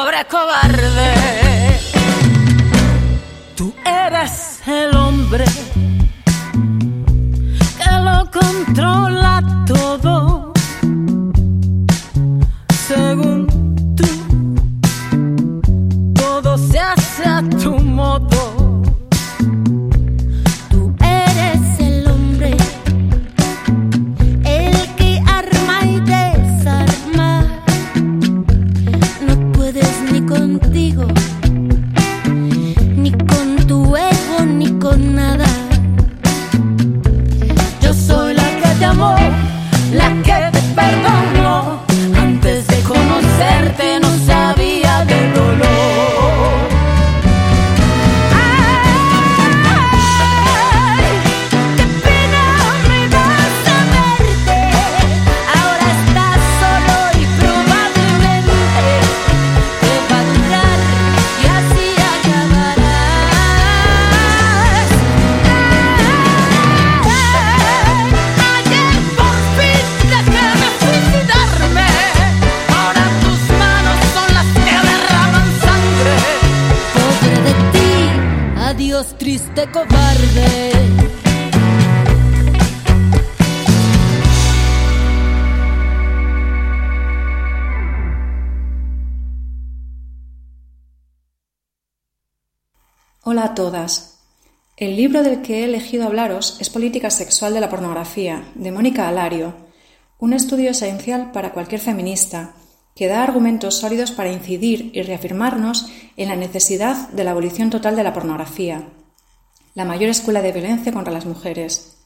Pobre cobarde. Tú eres el hombre que lo controla todo. Que he elegido hablaros es Política Sexual de la Pornografía, de Mónica Alario, un estudio esencial para cualquier feminista que da argumentos sólidos para incidir y reafirmarnos en la necesidad de la abolición total de la pornografía, la mayor escuela de violencia contra las mujeres.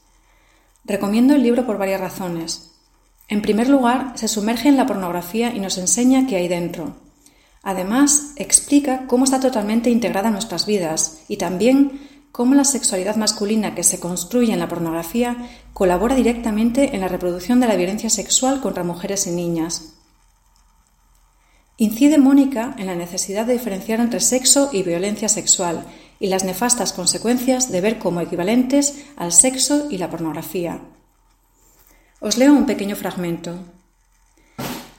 Recomiendo el libro por varias razones. En primer lugar, se sumerge en la pornografía y nos enseña qué hay dentro. Además, explica cómo está totalmente integrada en nuestras vidas y también cómo la sexualidad masculina que se construye en la pornografía colabora directamente en la reproducción de la violencia sexual contra mujeres y niñas. Incide Mónica en la necesidad de diferenciar entre sexo y violencia sexual y las nefastas consecuencias de ver como equivalentes al sexo y la pornografía. Os leo un pequeño fragmento.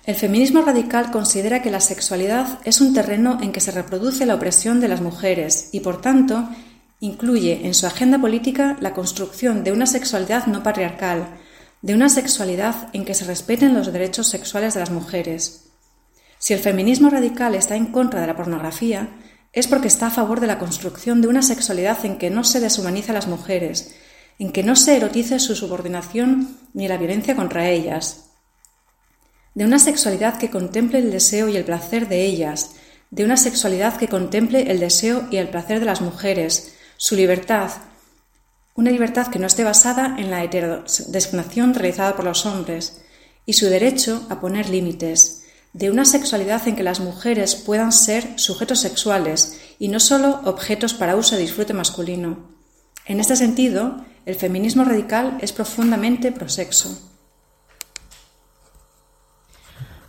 El feminismo radical considera que la sexualidad es un terreno en que se reproduce la opresión de las mujeres y, por tanto, incluye en su agenda política la construcción de una sexualidad no patriarcal, de una sexualidad en que se respeten los derechos sexuales de las mujeres. Si el feminismo radical está en contra de la pornografía, es porque está a favor de la construcción de una sexualidad en que no se deshumanice a las mujeres, en que no se erotice su subordinación ni la violencia contra ellas, de una sexualidad que contemple el deseo y el placer de ellas, de una sexualidad que contemple el deseo y el placer de las mujeres, su libertad, una libertad que no esté basada en la heterodesignación realizada por los hombres, y su derecho a poner límites, de una sexualidad en que las mujeres puedan ser sujetos sexuales y no solo objetos para uso y disfrute masculino. En este sentido, el feminismo radical es profundamente prosexo.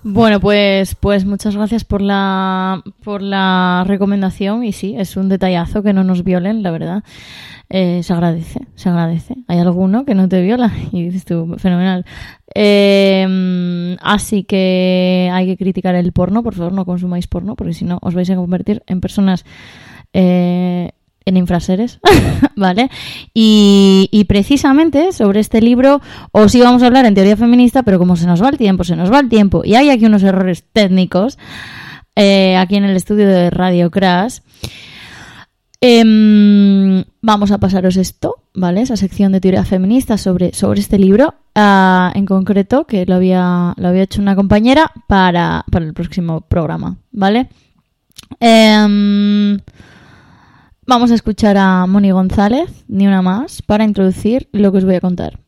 Bueno, pues, pues muchas gracias por la, por la recomendación y sí, es un detallazo que no nos violen, la verdad. Eh, se agradece, se agradece. Hay alguno que no te viola y dices tú, fenomenal. Eh, así que hay que criticar el porno, por favor, no consumáis porno, porque si no os vais a convertir en personas eh, en infraseres, ¿vale? Y, y, precisamente sobre este libro os íbamos a hablar en teoría feminista, pero como se nos va el tiempo, se nos va el tiempo y hay aquí unos errores técnicos eh, aquí en el estudio de Radio Crash. Eh, vamos a pasaros esto, ¿vale? Esa sección de teoría feminista sobre, sobre este libro, uh, en concreto, que lo había, lo había hecho una compañera para, para el próximo programa, ¿vale? Eh, vamos a escuchar a Moni González, ni una más, para introducir lo que os voy a contar.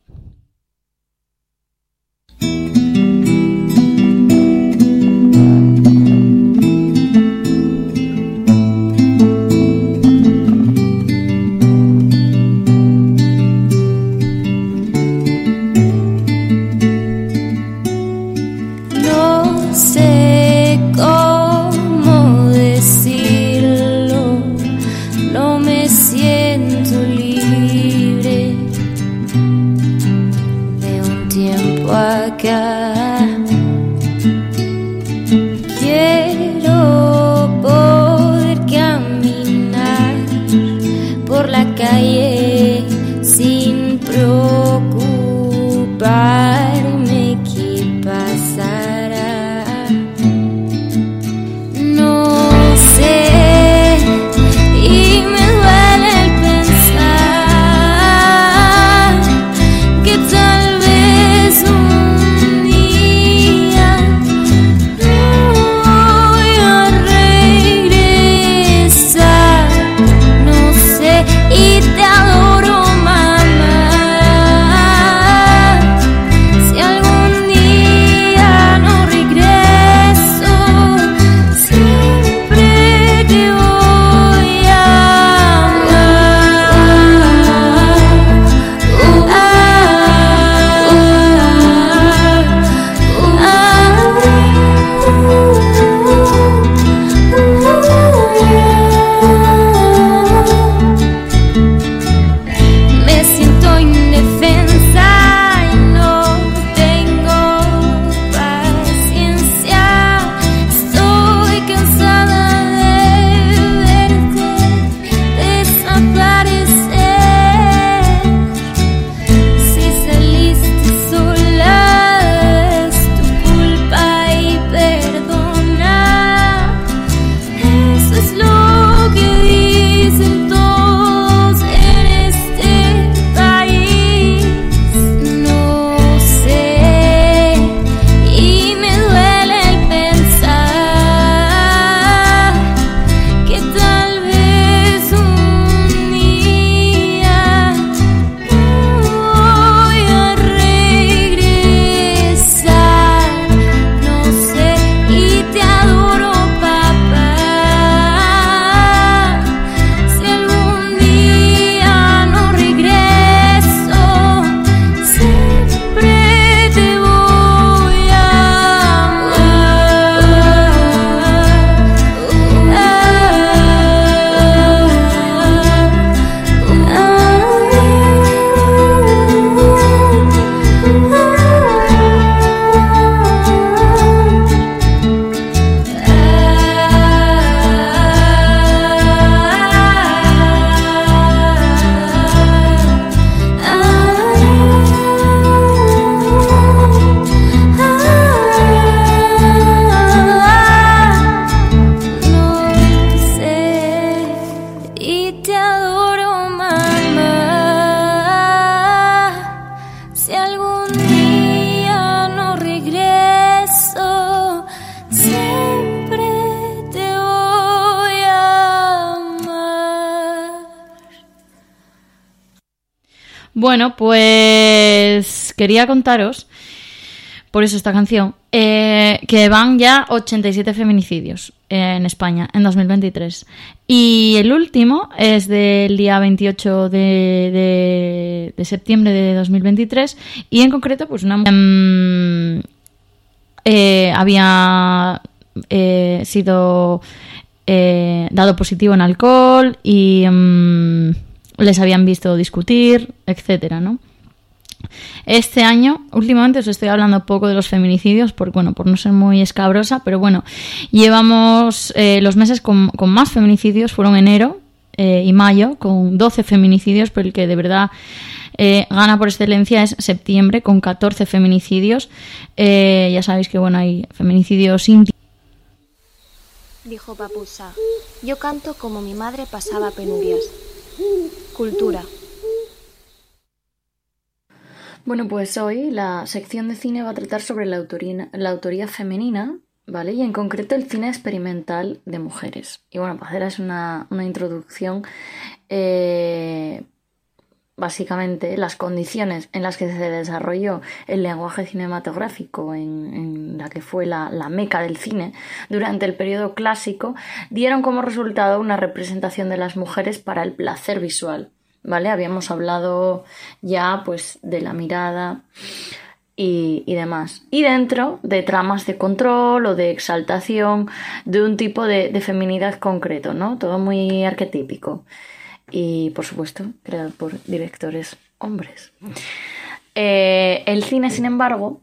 Quería contaros, por eso esta canción, eh, que van ya 87 feminicidios eh, en España en 2023. Y el último es del día 28 de, de- de septiembre de 2023 y en concreto pues una... eh, había sido dado positivo en alcohol y mm, les habían visto discutir, etcétera, ¿no? Este año, últimamente os estoy hablando poco de los feminicidios, por, bueno, por no ser muy escabrosa, pero bueno, llevamos eh, los meses con, más feminicidios, fueron enero eh, y mayo, con 12 feminicidios, pero el que de verdad eh, gana por excelencia es septiembre, con 14 feminicidios. Ya sabéis que bueno, hay feminicidios íntimos. Dijo Papusa, yo canto como mi madre pasaba penurias. Cultura. Bueno, pues hoy la sección de cine va a tratar sobre la autoría, la autoría femenina, ¿vale? Y en concreto el cine experimental de mujeres. Y bueno, para haceros una, una introducción, eh, básicamente las condiciones en las que se desarrolló el lenguaje cinematográfico en, en la que fue la, la, meca del cine durante el periodo clásico dieron como resultado una representación de las mujeres para el placer visual. ¿Vale? Habíamos hablado ya pues de la mirada y, y, demás. Y dentro de tramas de control o de exaltación de un tipo de, de feminidad concreto, ¿no? Todo muy arquetípico y por supuesto creado por directores hombres. Eh, el cine, sin embargo,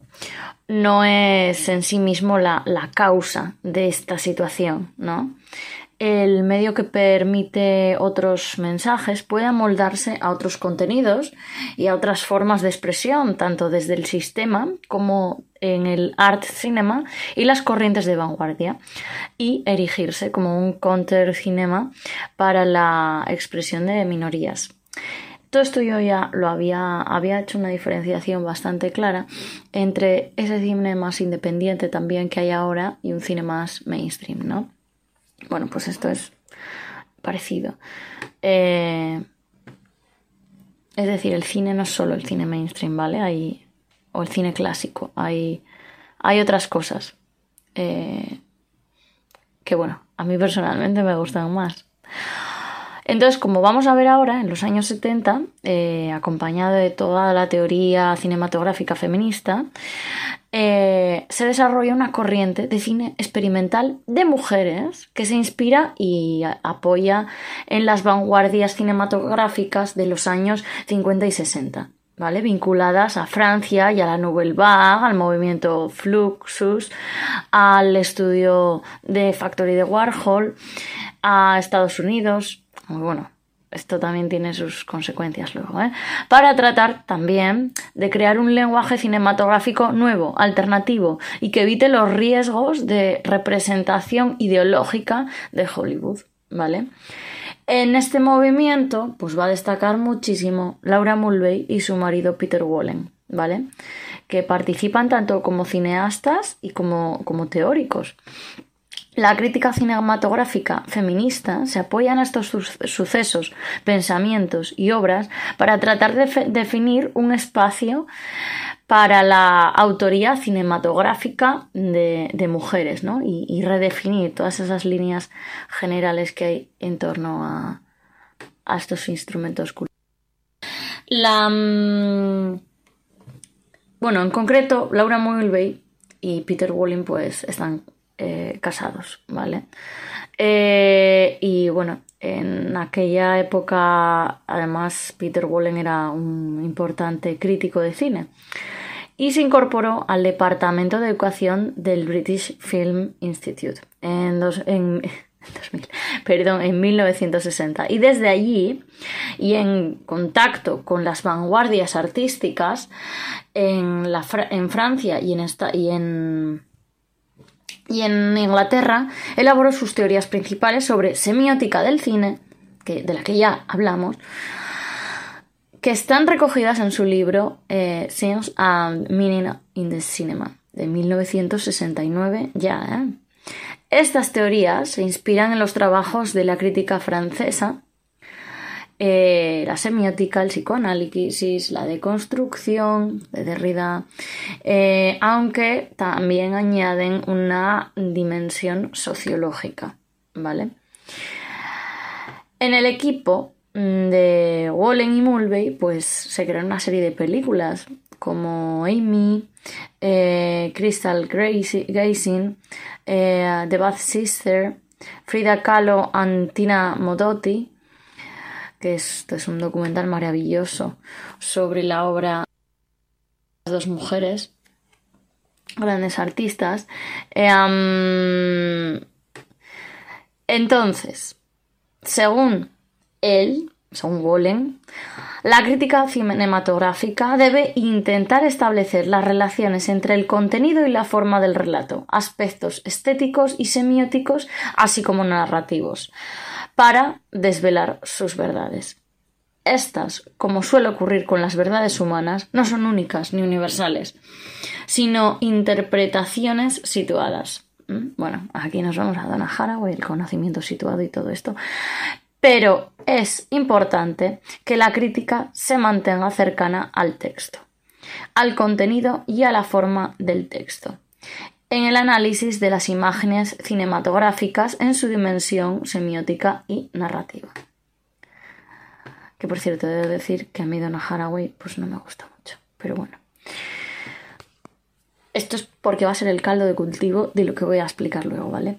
no es en sí mismo la, la, causa de esta situación, ¿no? El medio que permite otros mensajes puede amoldarse a otros contenidos y a otras formas de expresión, tanto desde el sistema como en el art cinema y las corrientes de vanguardia y erigirse como un counter cinema para la expresión de minorías. Todo esto yo ya lo había, había hecho una diferenciación bastante clara entre ese cine más independiente también que hay ahora y un cine más mainstream, ¿no? Bueno, pues esto es parecido. Eh, es decir, el cine no es solo el cine mainstream, ¿vale? Hay, o el cine clásico. Hay, hay otras cosas eh, que, bueno, a mí personalmente me gustan más. Entonces, como vamos a ver ahora, en los años 70, eh, acompañado de toda la teoría cinematográfica feminista, eh, se desarrolla una corriente de cine experimental de mujeres que se inspira y apoya en las vanguardias cinematográficas de los años 50 y 60. ¿Vale? vinculadas a Francia y a la Nouvelle Vague, al movimiento Fluxus, al estudio de Factory de Warhol, a Estados Unidos, bueno, esto también tiene sus consecuencias luego, ¿eh? para tratar también de crear un lenguaje cinematográfico nuevo, alternativo y que evite los riesgos de representación ideológica de Hollywood, ¿vale? En este movimiento, pues va a destacar muchísimo Laura Mulvey y su marido Peter Wallen, ¿vale? Que participan tanto como cineastas y como, como teóricos. La crítica cinematográfica feminista se apoya en estos sucesos, pensamientos y obras para tratar de definir un espacio para la autoría cinematográfica de, mujeres ¿no? y, redefinir todas esas líneas generales que hay en torno a, a estos instrumentos culturales. La, bueno, en concreto, Laura Mulvey y Peter Walling pues están eh, casados, ¿vale? Eh, y bueno, en aquella época, además, Peter Wallen era un importante crítico de cine y se incorporó al departamento de educación del British Film Institute en, dos, en, 2000, perdón, en 1960. Y desde allí, y en contacto con las vanguardias artísticas en, la, en Francia y en, esta, y en y en Inglaterra elaboró sus teorías principales sobre semiótica del cine, que, de la que ya hablamos, que están recogidas en su libro eh, and Meaning in the Cinema, de 1969 ya. ¿eh? Estas teorías se inspiran en los trabajos de la crítica francesa eh, la semiótica, el psicoanálisis, la deconstrucción de Derrida, eh, aunque también añaden una dimensión sociológica, ¿vale? En el equipo de Wallen y Mulvey, pues se crearon una serie de películas como Amy, eh, Crystal Gazing, The Bath Sister, Frida Kahlo and Tina Modotti, que esto es un documental maravilloso sobre la obra de las dos mujeres, grandes artistas. Am, entonces, según él, según Golem, la crítica cinematográfica debe intentar establecer las relaciones entre el contenido y la forma del relato, aspectos estéticos y semióticos, así como narrativos, para desvelar sus verdades. Estas, como suele ocurrir con las verdades humanas, no son únicas ni universales, sino interpretaciones situadas. ¿Mm? Bueno, aquí nos vamos a Donna Haraway, el conocimiento situado y todo esto. Pero es importante que la crítica se mantenga cercana al texto, al contenido y a la forma del texto, en el análisis de las imágenes cinematográficas en su dimensión semiótica y narrativa. Que por cierto, debo decir que a mí Donna Haraway pues no me gusta mucho, pero bueno. Esto es porque va a ser el caldo de cultivo de lo que voy a explicar luego, ¿vale?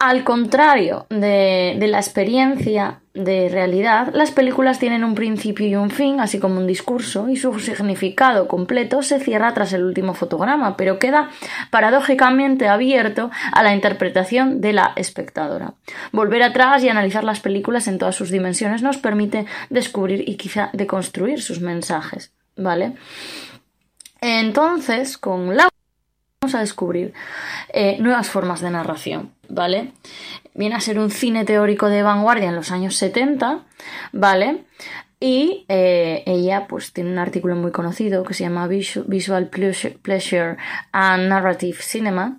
Al contrario de, la experiencia de realidad, las películas tienen un principio y un fin, así como un discurso, y su significado completo se cierra tras el último fotograma, pero queda paradójicamente abierto a la interpretación de la espectadora. Volver atrás y analizar las películas en todas sus dimensiones nos permite descubrir y quizá deconstruir sus mensajes, ¿vale? Entonces, con la vamos a descubrir eh, nuevas formas de narración, ¿vale? Viene a ser un cine teórico de vanguardia en los años 70, ¿vale? Y eh, ella pues tiene un artículo muy conocido que se llama Visual Pleasure and Narrative Cinema,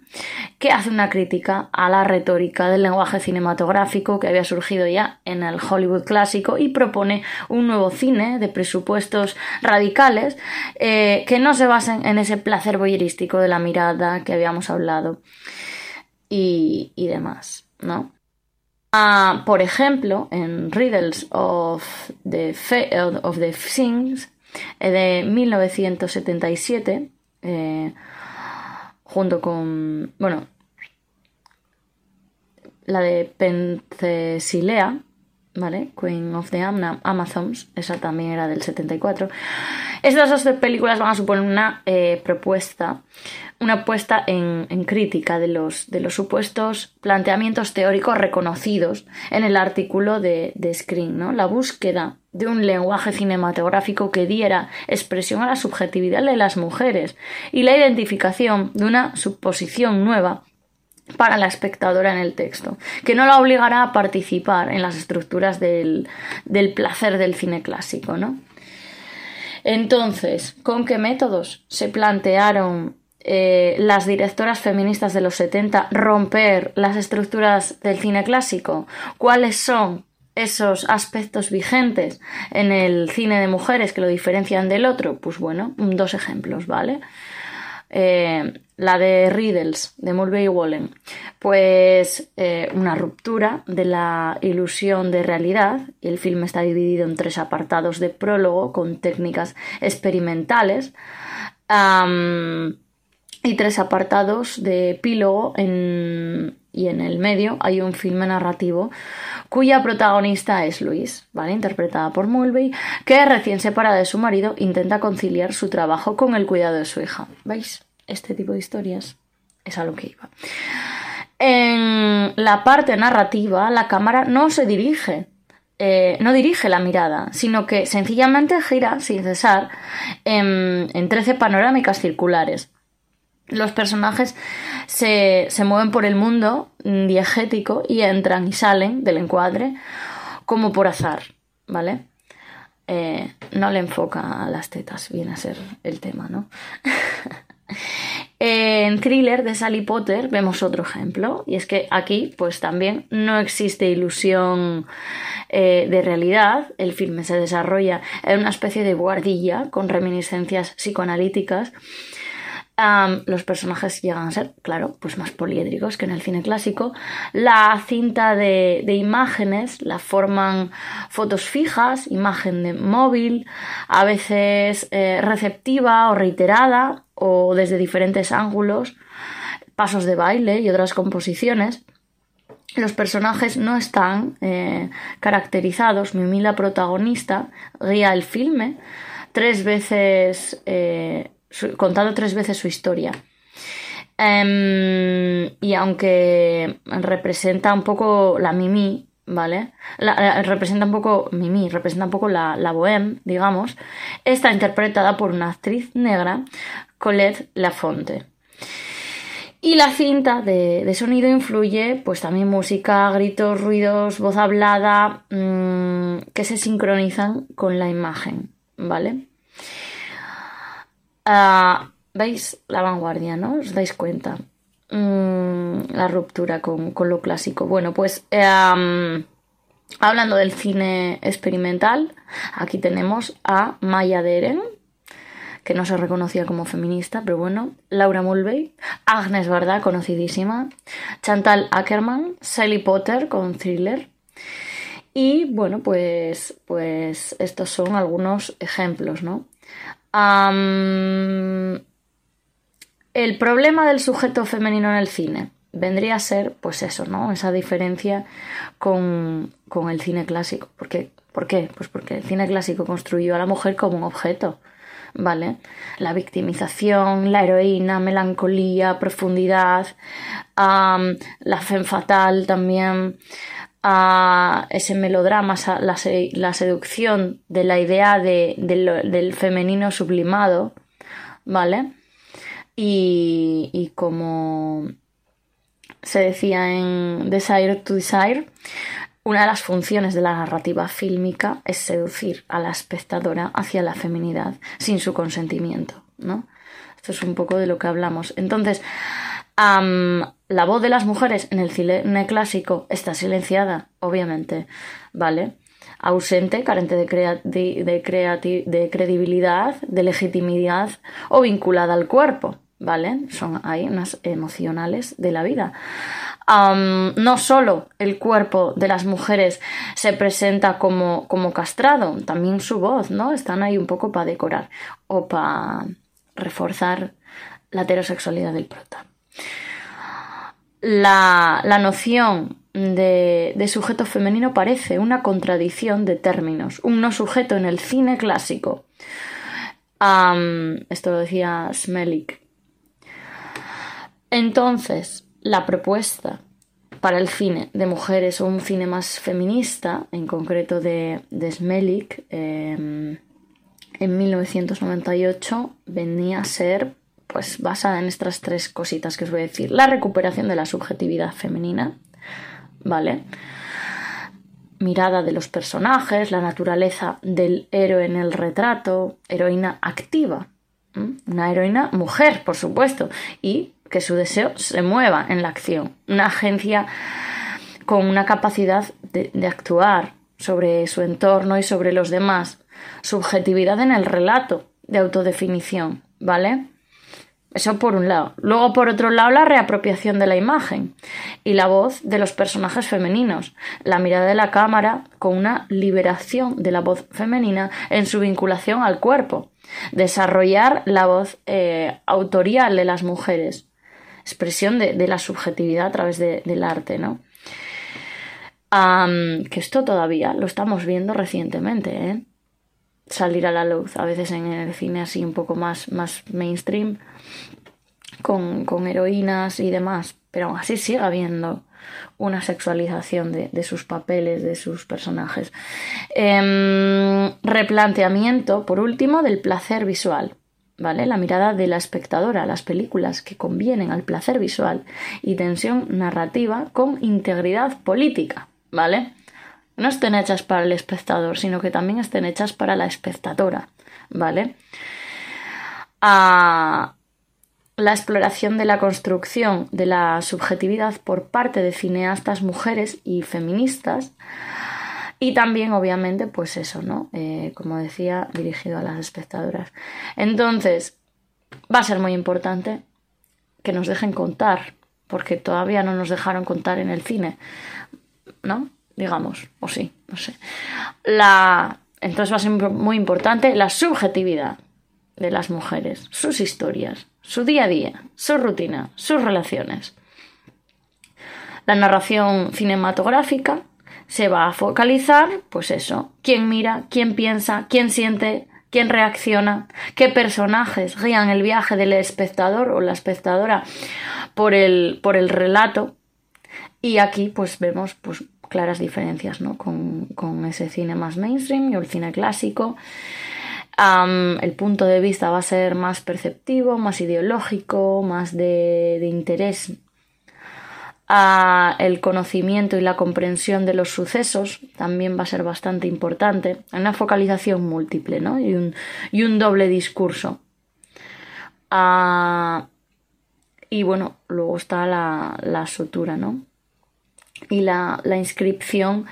que hace una crítica a la retórica del lenguaje cinematográfico que había surgido ya en el Hollywood clásico y propone un nuevo cine de presupuestos radicales eh, que no se basen en ese placer voyeurístico de la mirada que habíamos hablado y, y demás, ¿no? Uh, por ejemplo, en Riddles of the, of the Things eh, de 1977, eh, junto con, bueno, la de Penthesilea, ¿vale? Queen of the Amazons, esa también era del 74. Estas dos películas van a suponer una eh, propuesta, una puesta en, en, crítica de los, de los supuestos planteamientos teóricos reconocidos en el artículo de, de Screen, ¿no? La búsqueda de un lenguaje cinematográfico que diera expresión a la subjetividad de las mujeres y la identificación de una suposición nueva para la espectadora en el texto, que no la obligará a participar en las estructuras del, del placer del cine clásico, ¿no? Entonces, ¿con qué métodos se plantearon eh, las directoras feministas de los 70 romper las estructuras del cine clásico? ¿Cuáles son esos aspectos vigentes en el cine de mujeres que lo diferencian del otro? Pues bueno, dos ejemplos, ¿vale? Eh, la de Riddles, de Mulvey Wallen, pues eh, una ruptura de la ilusión de realidad. El filme está dividido en tres apartados de prólogo con técnicas experimentales y tres apartados de epílogo y en el medio hay un filme narrativo cuya protagonista es Louise, ¿vale? interpretada por Mulvey, que recién separada de su marido intenta conciliar su trabajo con el cuidado de su hija. ¿Veis? Este tipo de historias es a lo que iba. En la parte narrativa, la cámara no se dirige, eh, no dirige la mirada, sino que sencillamente gira sin cesar en, en 13 panorámicas circulares. Los personajes se, se, mueven por el mundo diegético y entran y salen del encuadre como por azar, ¿vale? Eh, no le enfoca a las tetas, viene a ser el tema, ¿no? En Thriller de Sally Potter vemos otro ejemplo y es que aquí pues también no existe ilusión eh, de realidad, el filme se desarrolla en una especie de guardilla con reminiscencias psicoanalíticas Los personajes llegan a ser, claro, pues más poliédricos que en el cine clásico. La cinta de, de imágenes la forman fotos fijas, imagen de móvil, a veces eh, receptiva o reiterada o desde diferentes ángulos, pasos de baile y otras composiciones. Los personajes no están eh, caracterizados. Mimi, la protagonista, guía el filme tres veces, eh, contando tres veces su historia. Em, y aunque representa un poco la Mimi, ¿vale? Representa un poco Mimi, representa un poco la, la bohème, digamos, está interpretada por una actriz negra, Colette Lafonte. Y la cinta de, de sonido influye, pues también música, gritos, ruidos, voz hablada, mm, que se sincronizan con la imagen, ¿vale? Ah, ¿Veis la vanguardia, no? ¿Os dais cuenta? Mm, la ruptura con, con lo clásico. Bueno, pues am, hablando del cine experimental, aquí tenemos a Maya Deren, que no se reconocía como feminista, pero bueno, Laura Mulvey, Agnes Varda, conocidísima, Chantal Ackerman, Sally Potter con Thriller. Y bueno, pues, pues estos son algunos ejemplos, ¿no? El problema del sujeto femenino en el cine vendría a ser, pues eso, ¿no? Esa diferencia con, con el cine clásico. ¿Por qué? ¿Por qué? Pues porque el cine clásico construyó a la mujer como un objeto, ¿vale? La victimización, la heroína, melancolía, profundidad, la femme fatal también, a ese melodrama, esa- la, la seducción de la idea de- del femenino sublimado, ¿vale? Y, y como se decía en Desire to Desire, una de las funciones de la narrativa fílmica es seducir a la espectadora hacia la feminidad sin su consentimiento, ¿no? Esto es un poco de lo que hablamos. Entonces, la voz de las mujeres en el cine clásico está silenciada, obviamente, ¿vale? Ausente, carente de, crea- de, creati- de credibilidad, de legitimidad o vinculada al cuerpo, ¿vale? Son ahí unas emocionales de la vida. No solo el cuerpo de las mujeres se presenta como, como castrado, también su voz, ¿no? Están ahí un poco para decorar o para reforzar la heterosexualidad del prota. La, la noción de, de sujeto femenino parece una contradicción de términos. Un no sujeto en el cine clásico. Esto lo decía Smelik. Entonces, la propuesta para el cine de mujeres o un cine más feminista, en concreto de, de Smelik, eh, en 1998 venía a ser pues basada en estas tres cositas que os voy a decir. La recuperación de la subjetividad femenina, ¿vale? Mirada de los personajes, la naturaleza del héroe en el retrato, heroína activa, una heroína mujer, por supuesto, y que su deseo se mueva en la acción, una agencia con una capacidad de, de actuar sobre su entorno y sobre los demás, subjetividad en el relato de autodefinición, ¿vale? Eso por un lado. Luego, por otro lado, la reapropiación de la imagen y la voz de los personajes femeninos. La mirada de la cámara con una liberación de la voz femenina en su vinculación al cuerpo. Desarrollar la voz eh, autorial de las mujeres. Expresión de, de la subjetividad a través de- del arte, ¿no? Que esto todavía lo estamos viendo recientemente, ¿eh? salir a la luz, a veces en el cine así un poco más, más mainstream, con, con heroínas y demás, pero aún así sigue habiendo una sexualización de, de sus papeles, de sus personajes. Em, replanteamiento, por último, del placer visual. ¿Vale? La mirada de la espectadora, las películas que convienen al placer visual y tensión narrativa con integridad política, ¿vale? no estén hechas para el espectador, sino que también estén hechas para la espectadora, ¿vale? A la exploración de la construcción de la subjetividad por parte de cineastas mujeres y feministas y también obviamente pues eso, ¿no? Eh, como decía, dirigido a las espectadoras. Entonces, va a ser muy importante que nos dejen contar, porque todavía no nos dejaron contar en el cine, ¿no? Digamos, o sí, no sé. La, entonces va a ser muy importante la subjetividad de las mujeres, sus historias, su día a día, su rutina, sus relaciones. La narración cinematográfica se va a focalizar, pues eso, quién mira, quién piensa, quién siente, quién reacciona, qué personajes guían el viaje del espectador o la espectadora por el, por el relato. Y aquí pues vemos pues, claras diferencias ¿no? con, con ese cine más mainstream y el cine clásico. El punto de vista va a ser más perceptivo, más ideológico, más de, interés a el conocimiento y la comprensión de los sucesos también va a ser bastante importante. Una focalización múltiple ¿no? y, un, y un doble discurso. Ah, y bueno, luego está la, la sutura, ¿no? Y la, la inscripción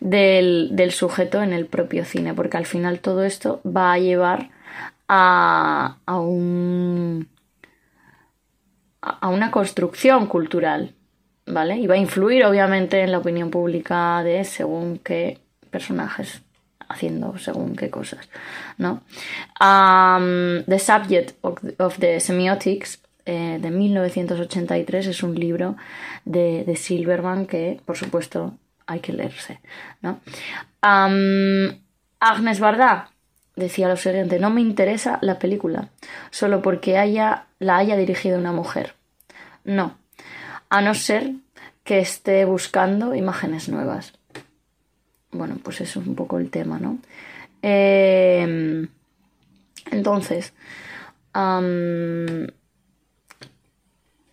del, del sujeto en el propio cine, porque al final todo esto va a llevar a, a un a una construcción cultural, ¿vale? Y va a influir obviamente en la opinión pública de según qué personajes haciendo según qué cosas, ¿no? Um, the Subject of the Semiotics eh, de 1983 es un libro de, de, Silverman que, por supuesto, hay que leerse, ¿no? Agnes Varda decía lo siguiente, no me interesa la película solo porque haya, la haya dirigido una mujer. No, a no ser que esté buscando imágenes nuevas. Bueno, pues eso es un poco el tema, ¿no? Eh, entonces,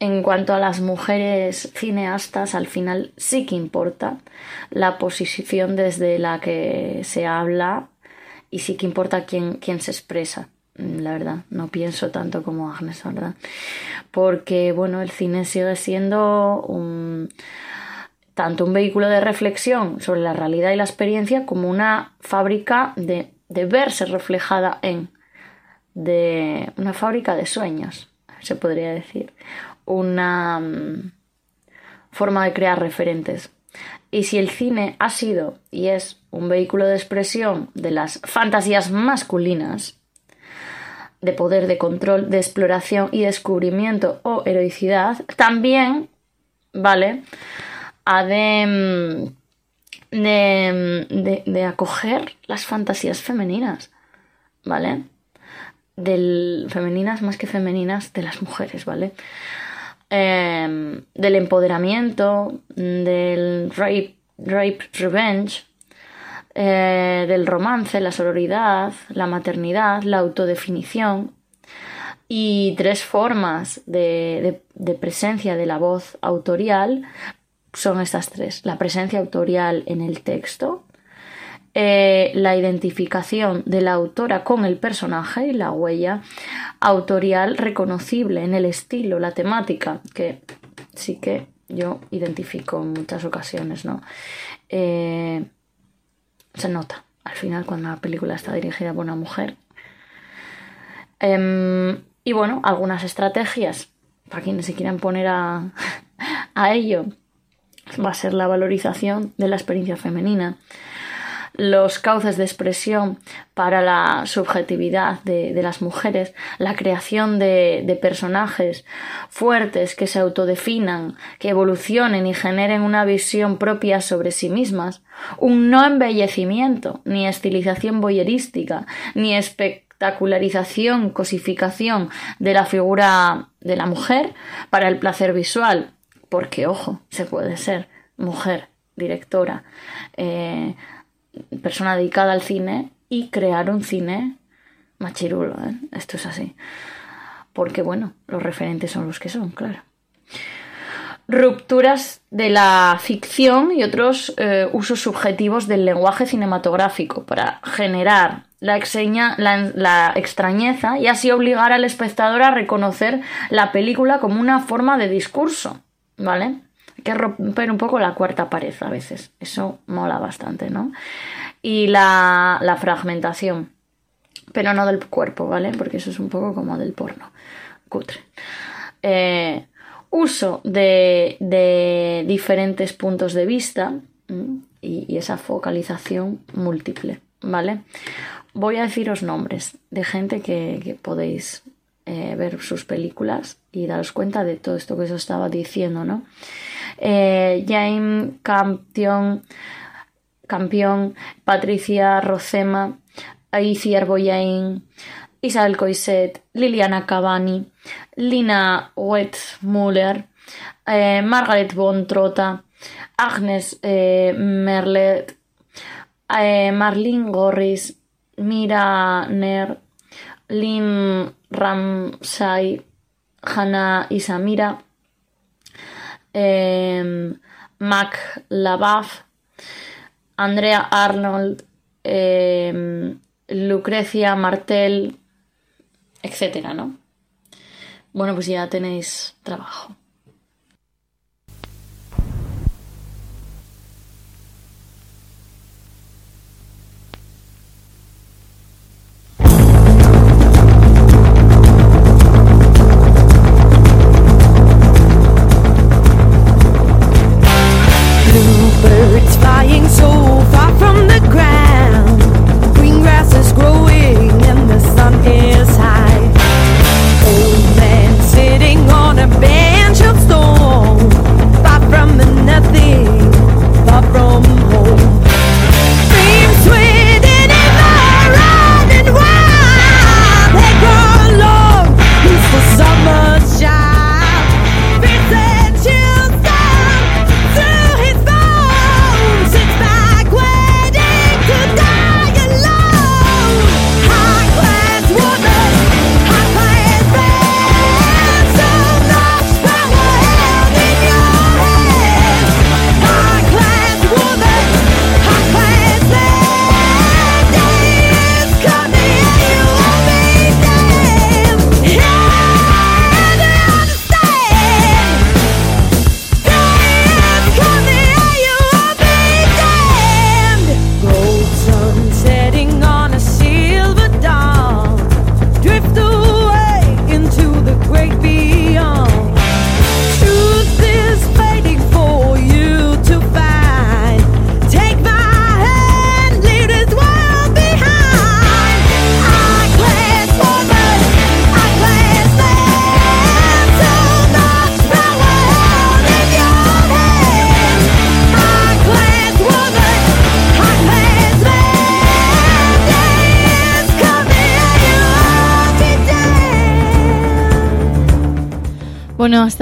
en cuanto a las mujeres cineastas, al final sí que importa la posición desde la que se habla y sí que importa quién, quién se expresa la verdad, no pienso tanto como Agnes, ¿verdad? Porque, bueno, el cine sigue siendo tanto un vehículo de reflexión sobre la realidad y la experiencia como una fábrica de, de verse reflejada en, de una fábrica de sueños, se podría decir, una um, forma de crear referentes. Y si el cine ha sido y es un vehículo de expresión de las fantasías masculinas, de poder, de control, de exploración y descubrimiento o heroicidad, también, ¿vale? Ha de, mm, de, de, de acoger las fantasías femeninas, ¿vale? Del, femeninas más que femeninas de las mujeres, ¿vale? Eh, del empoderamiento, del rape, rape revenge, eh, del romance, la sororidad, la maternidad, la autodefinición y tres formas de, presencia de la voz autorial son estas tres. La presencia autorial en el texto, eh, la identificación de la autora con el personaje y la huella autorial reconocible en el estilo, la temática, que sí que yo identifico en muchas ocasiones, ¿no? Eh, se nota al final cuando la película está dirigida por una mujer. Eh, y bueno, algunas estrategias para quienes se quieran poner a ello va a ser la valorización de la experiencia femenina, los cauces de expresión para la subjetividad de, las mujeres, la creación de, de, personajes fuertes que se autodefinan, que evolucionen y generen una visión propia sobre sí mismas, un no embellecimiento, ni estilización boyerística, ni espectacularización, cosificación de la figura de la mujer para el placer visual, porque ojo, se puede ser mujer, directora, eh, persona dedicada al cine y crear un cine machirulo. ¿eh? Esto es así. Porque, bueno, los referentes son los que son, claro. Rupturas de la ficción y otros eh, usos subjetivos del lenguaje cinematográfico para generar la, exeña, la, la, extrañeza y así obligar al espectador a reconocer la película como una forma de discurso, ¿vale? Que romper un poco la cuarta pared a veces. Eso mola bastante, ¿no? Y la, fragmentación. pero no del cuerpo, ¿vale? Porque eso es un poco como del porno, cutre. Eh, uso de, diferentes puntos de vista y, esa focalización múltiple, ¿vale? Voy a deciros nombres de gente que, que podéis eh, ver sus películas y daros cuenta de todo esto que os estaba diciendo, ¿no? Eh, Jaime Campion, Patricia Rocema, Aiciar Boyain, Isabel Coiset, Liliana Cavani, Lina Wetzmuller, eh, Margaret von Trota, Agnes eh, Merlet, eh, Marlene Gorris, Mira Ner, Lynn Ramsay, Hannah Isamira, eh, Mac Labaf, Andrea Arnold, eh, Lucrecia Martel, etcétera, ¿no? Bueno, pues ya tenéis trabajo.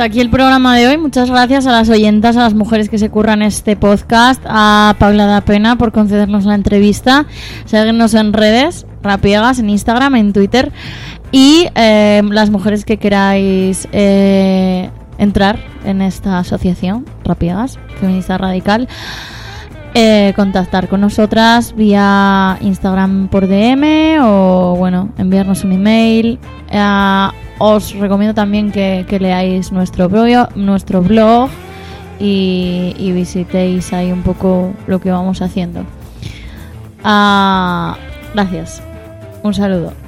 Aquí el programa de hoy. Muchas gracias a las oyentas, a las mujeres que se curran este podcast, a Paula da Pena por concedernos la entrevista. Seguirnos en redes, Rapiegas, en Instagram, en Twitter. Y eh, las mujeres que queráis eh, entrar en esta asociación, Rapiegas, Feminista Radical. eh, contactar con nosotras vía Instagram por DM o bueno, enviarnos un email. Eh, os recomiendo también que, leáis nuestro blog, nuestro blog y, y visitéis ahí un poco lo que vamos haciendo. Ah, gracias. Un saludo.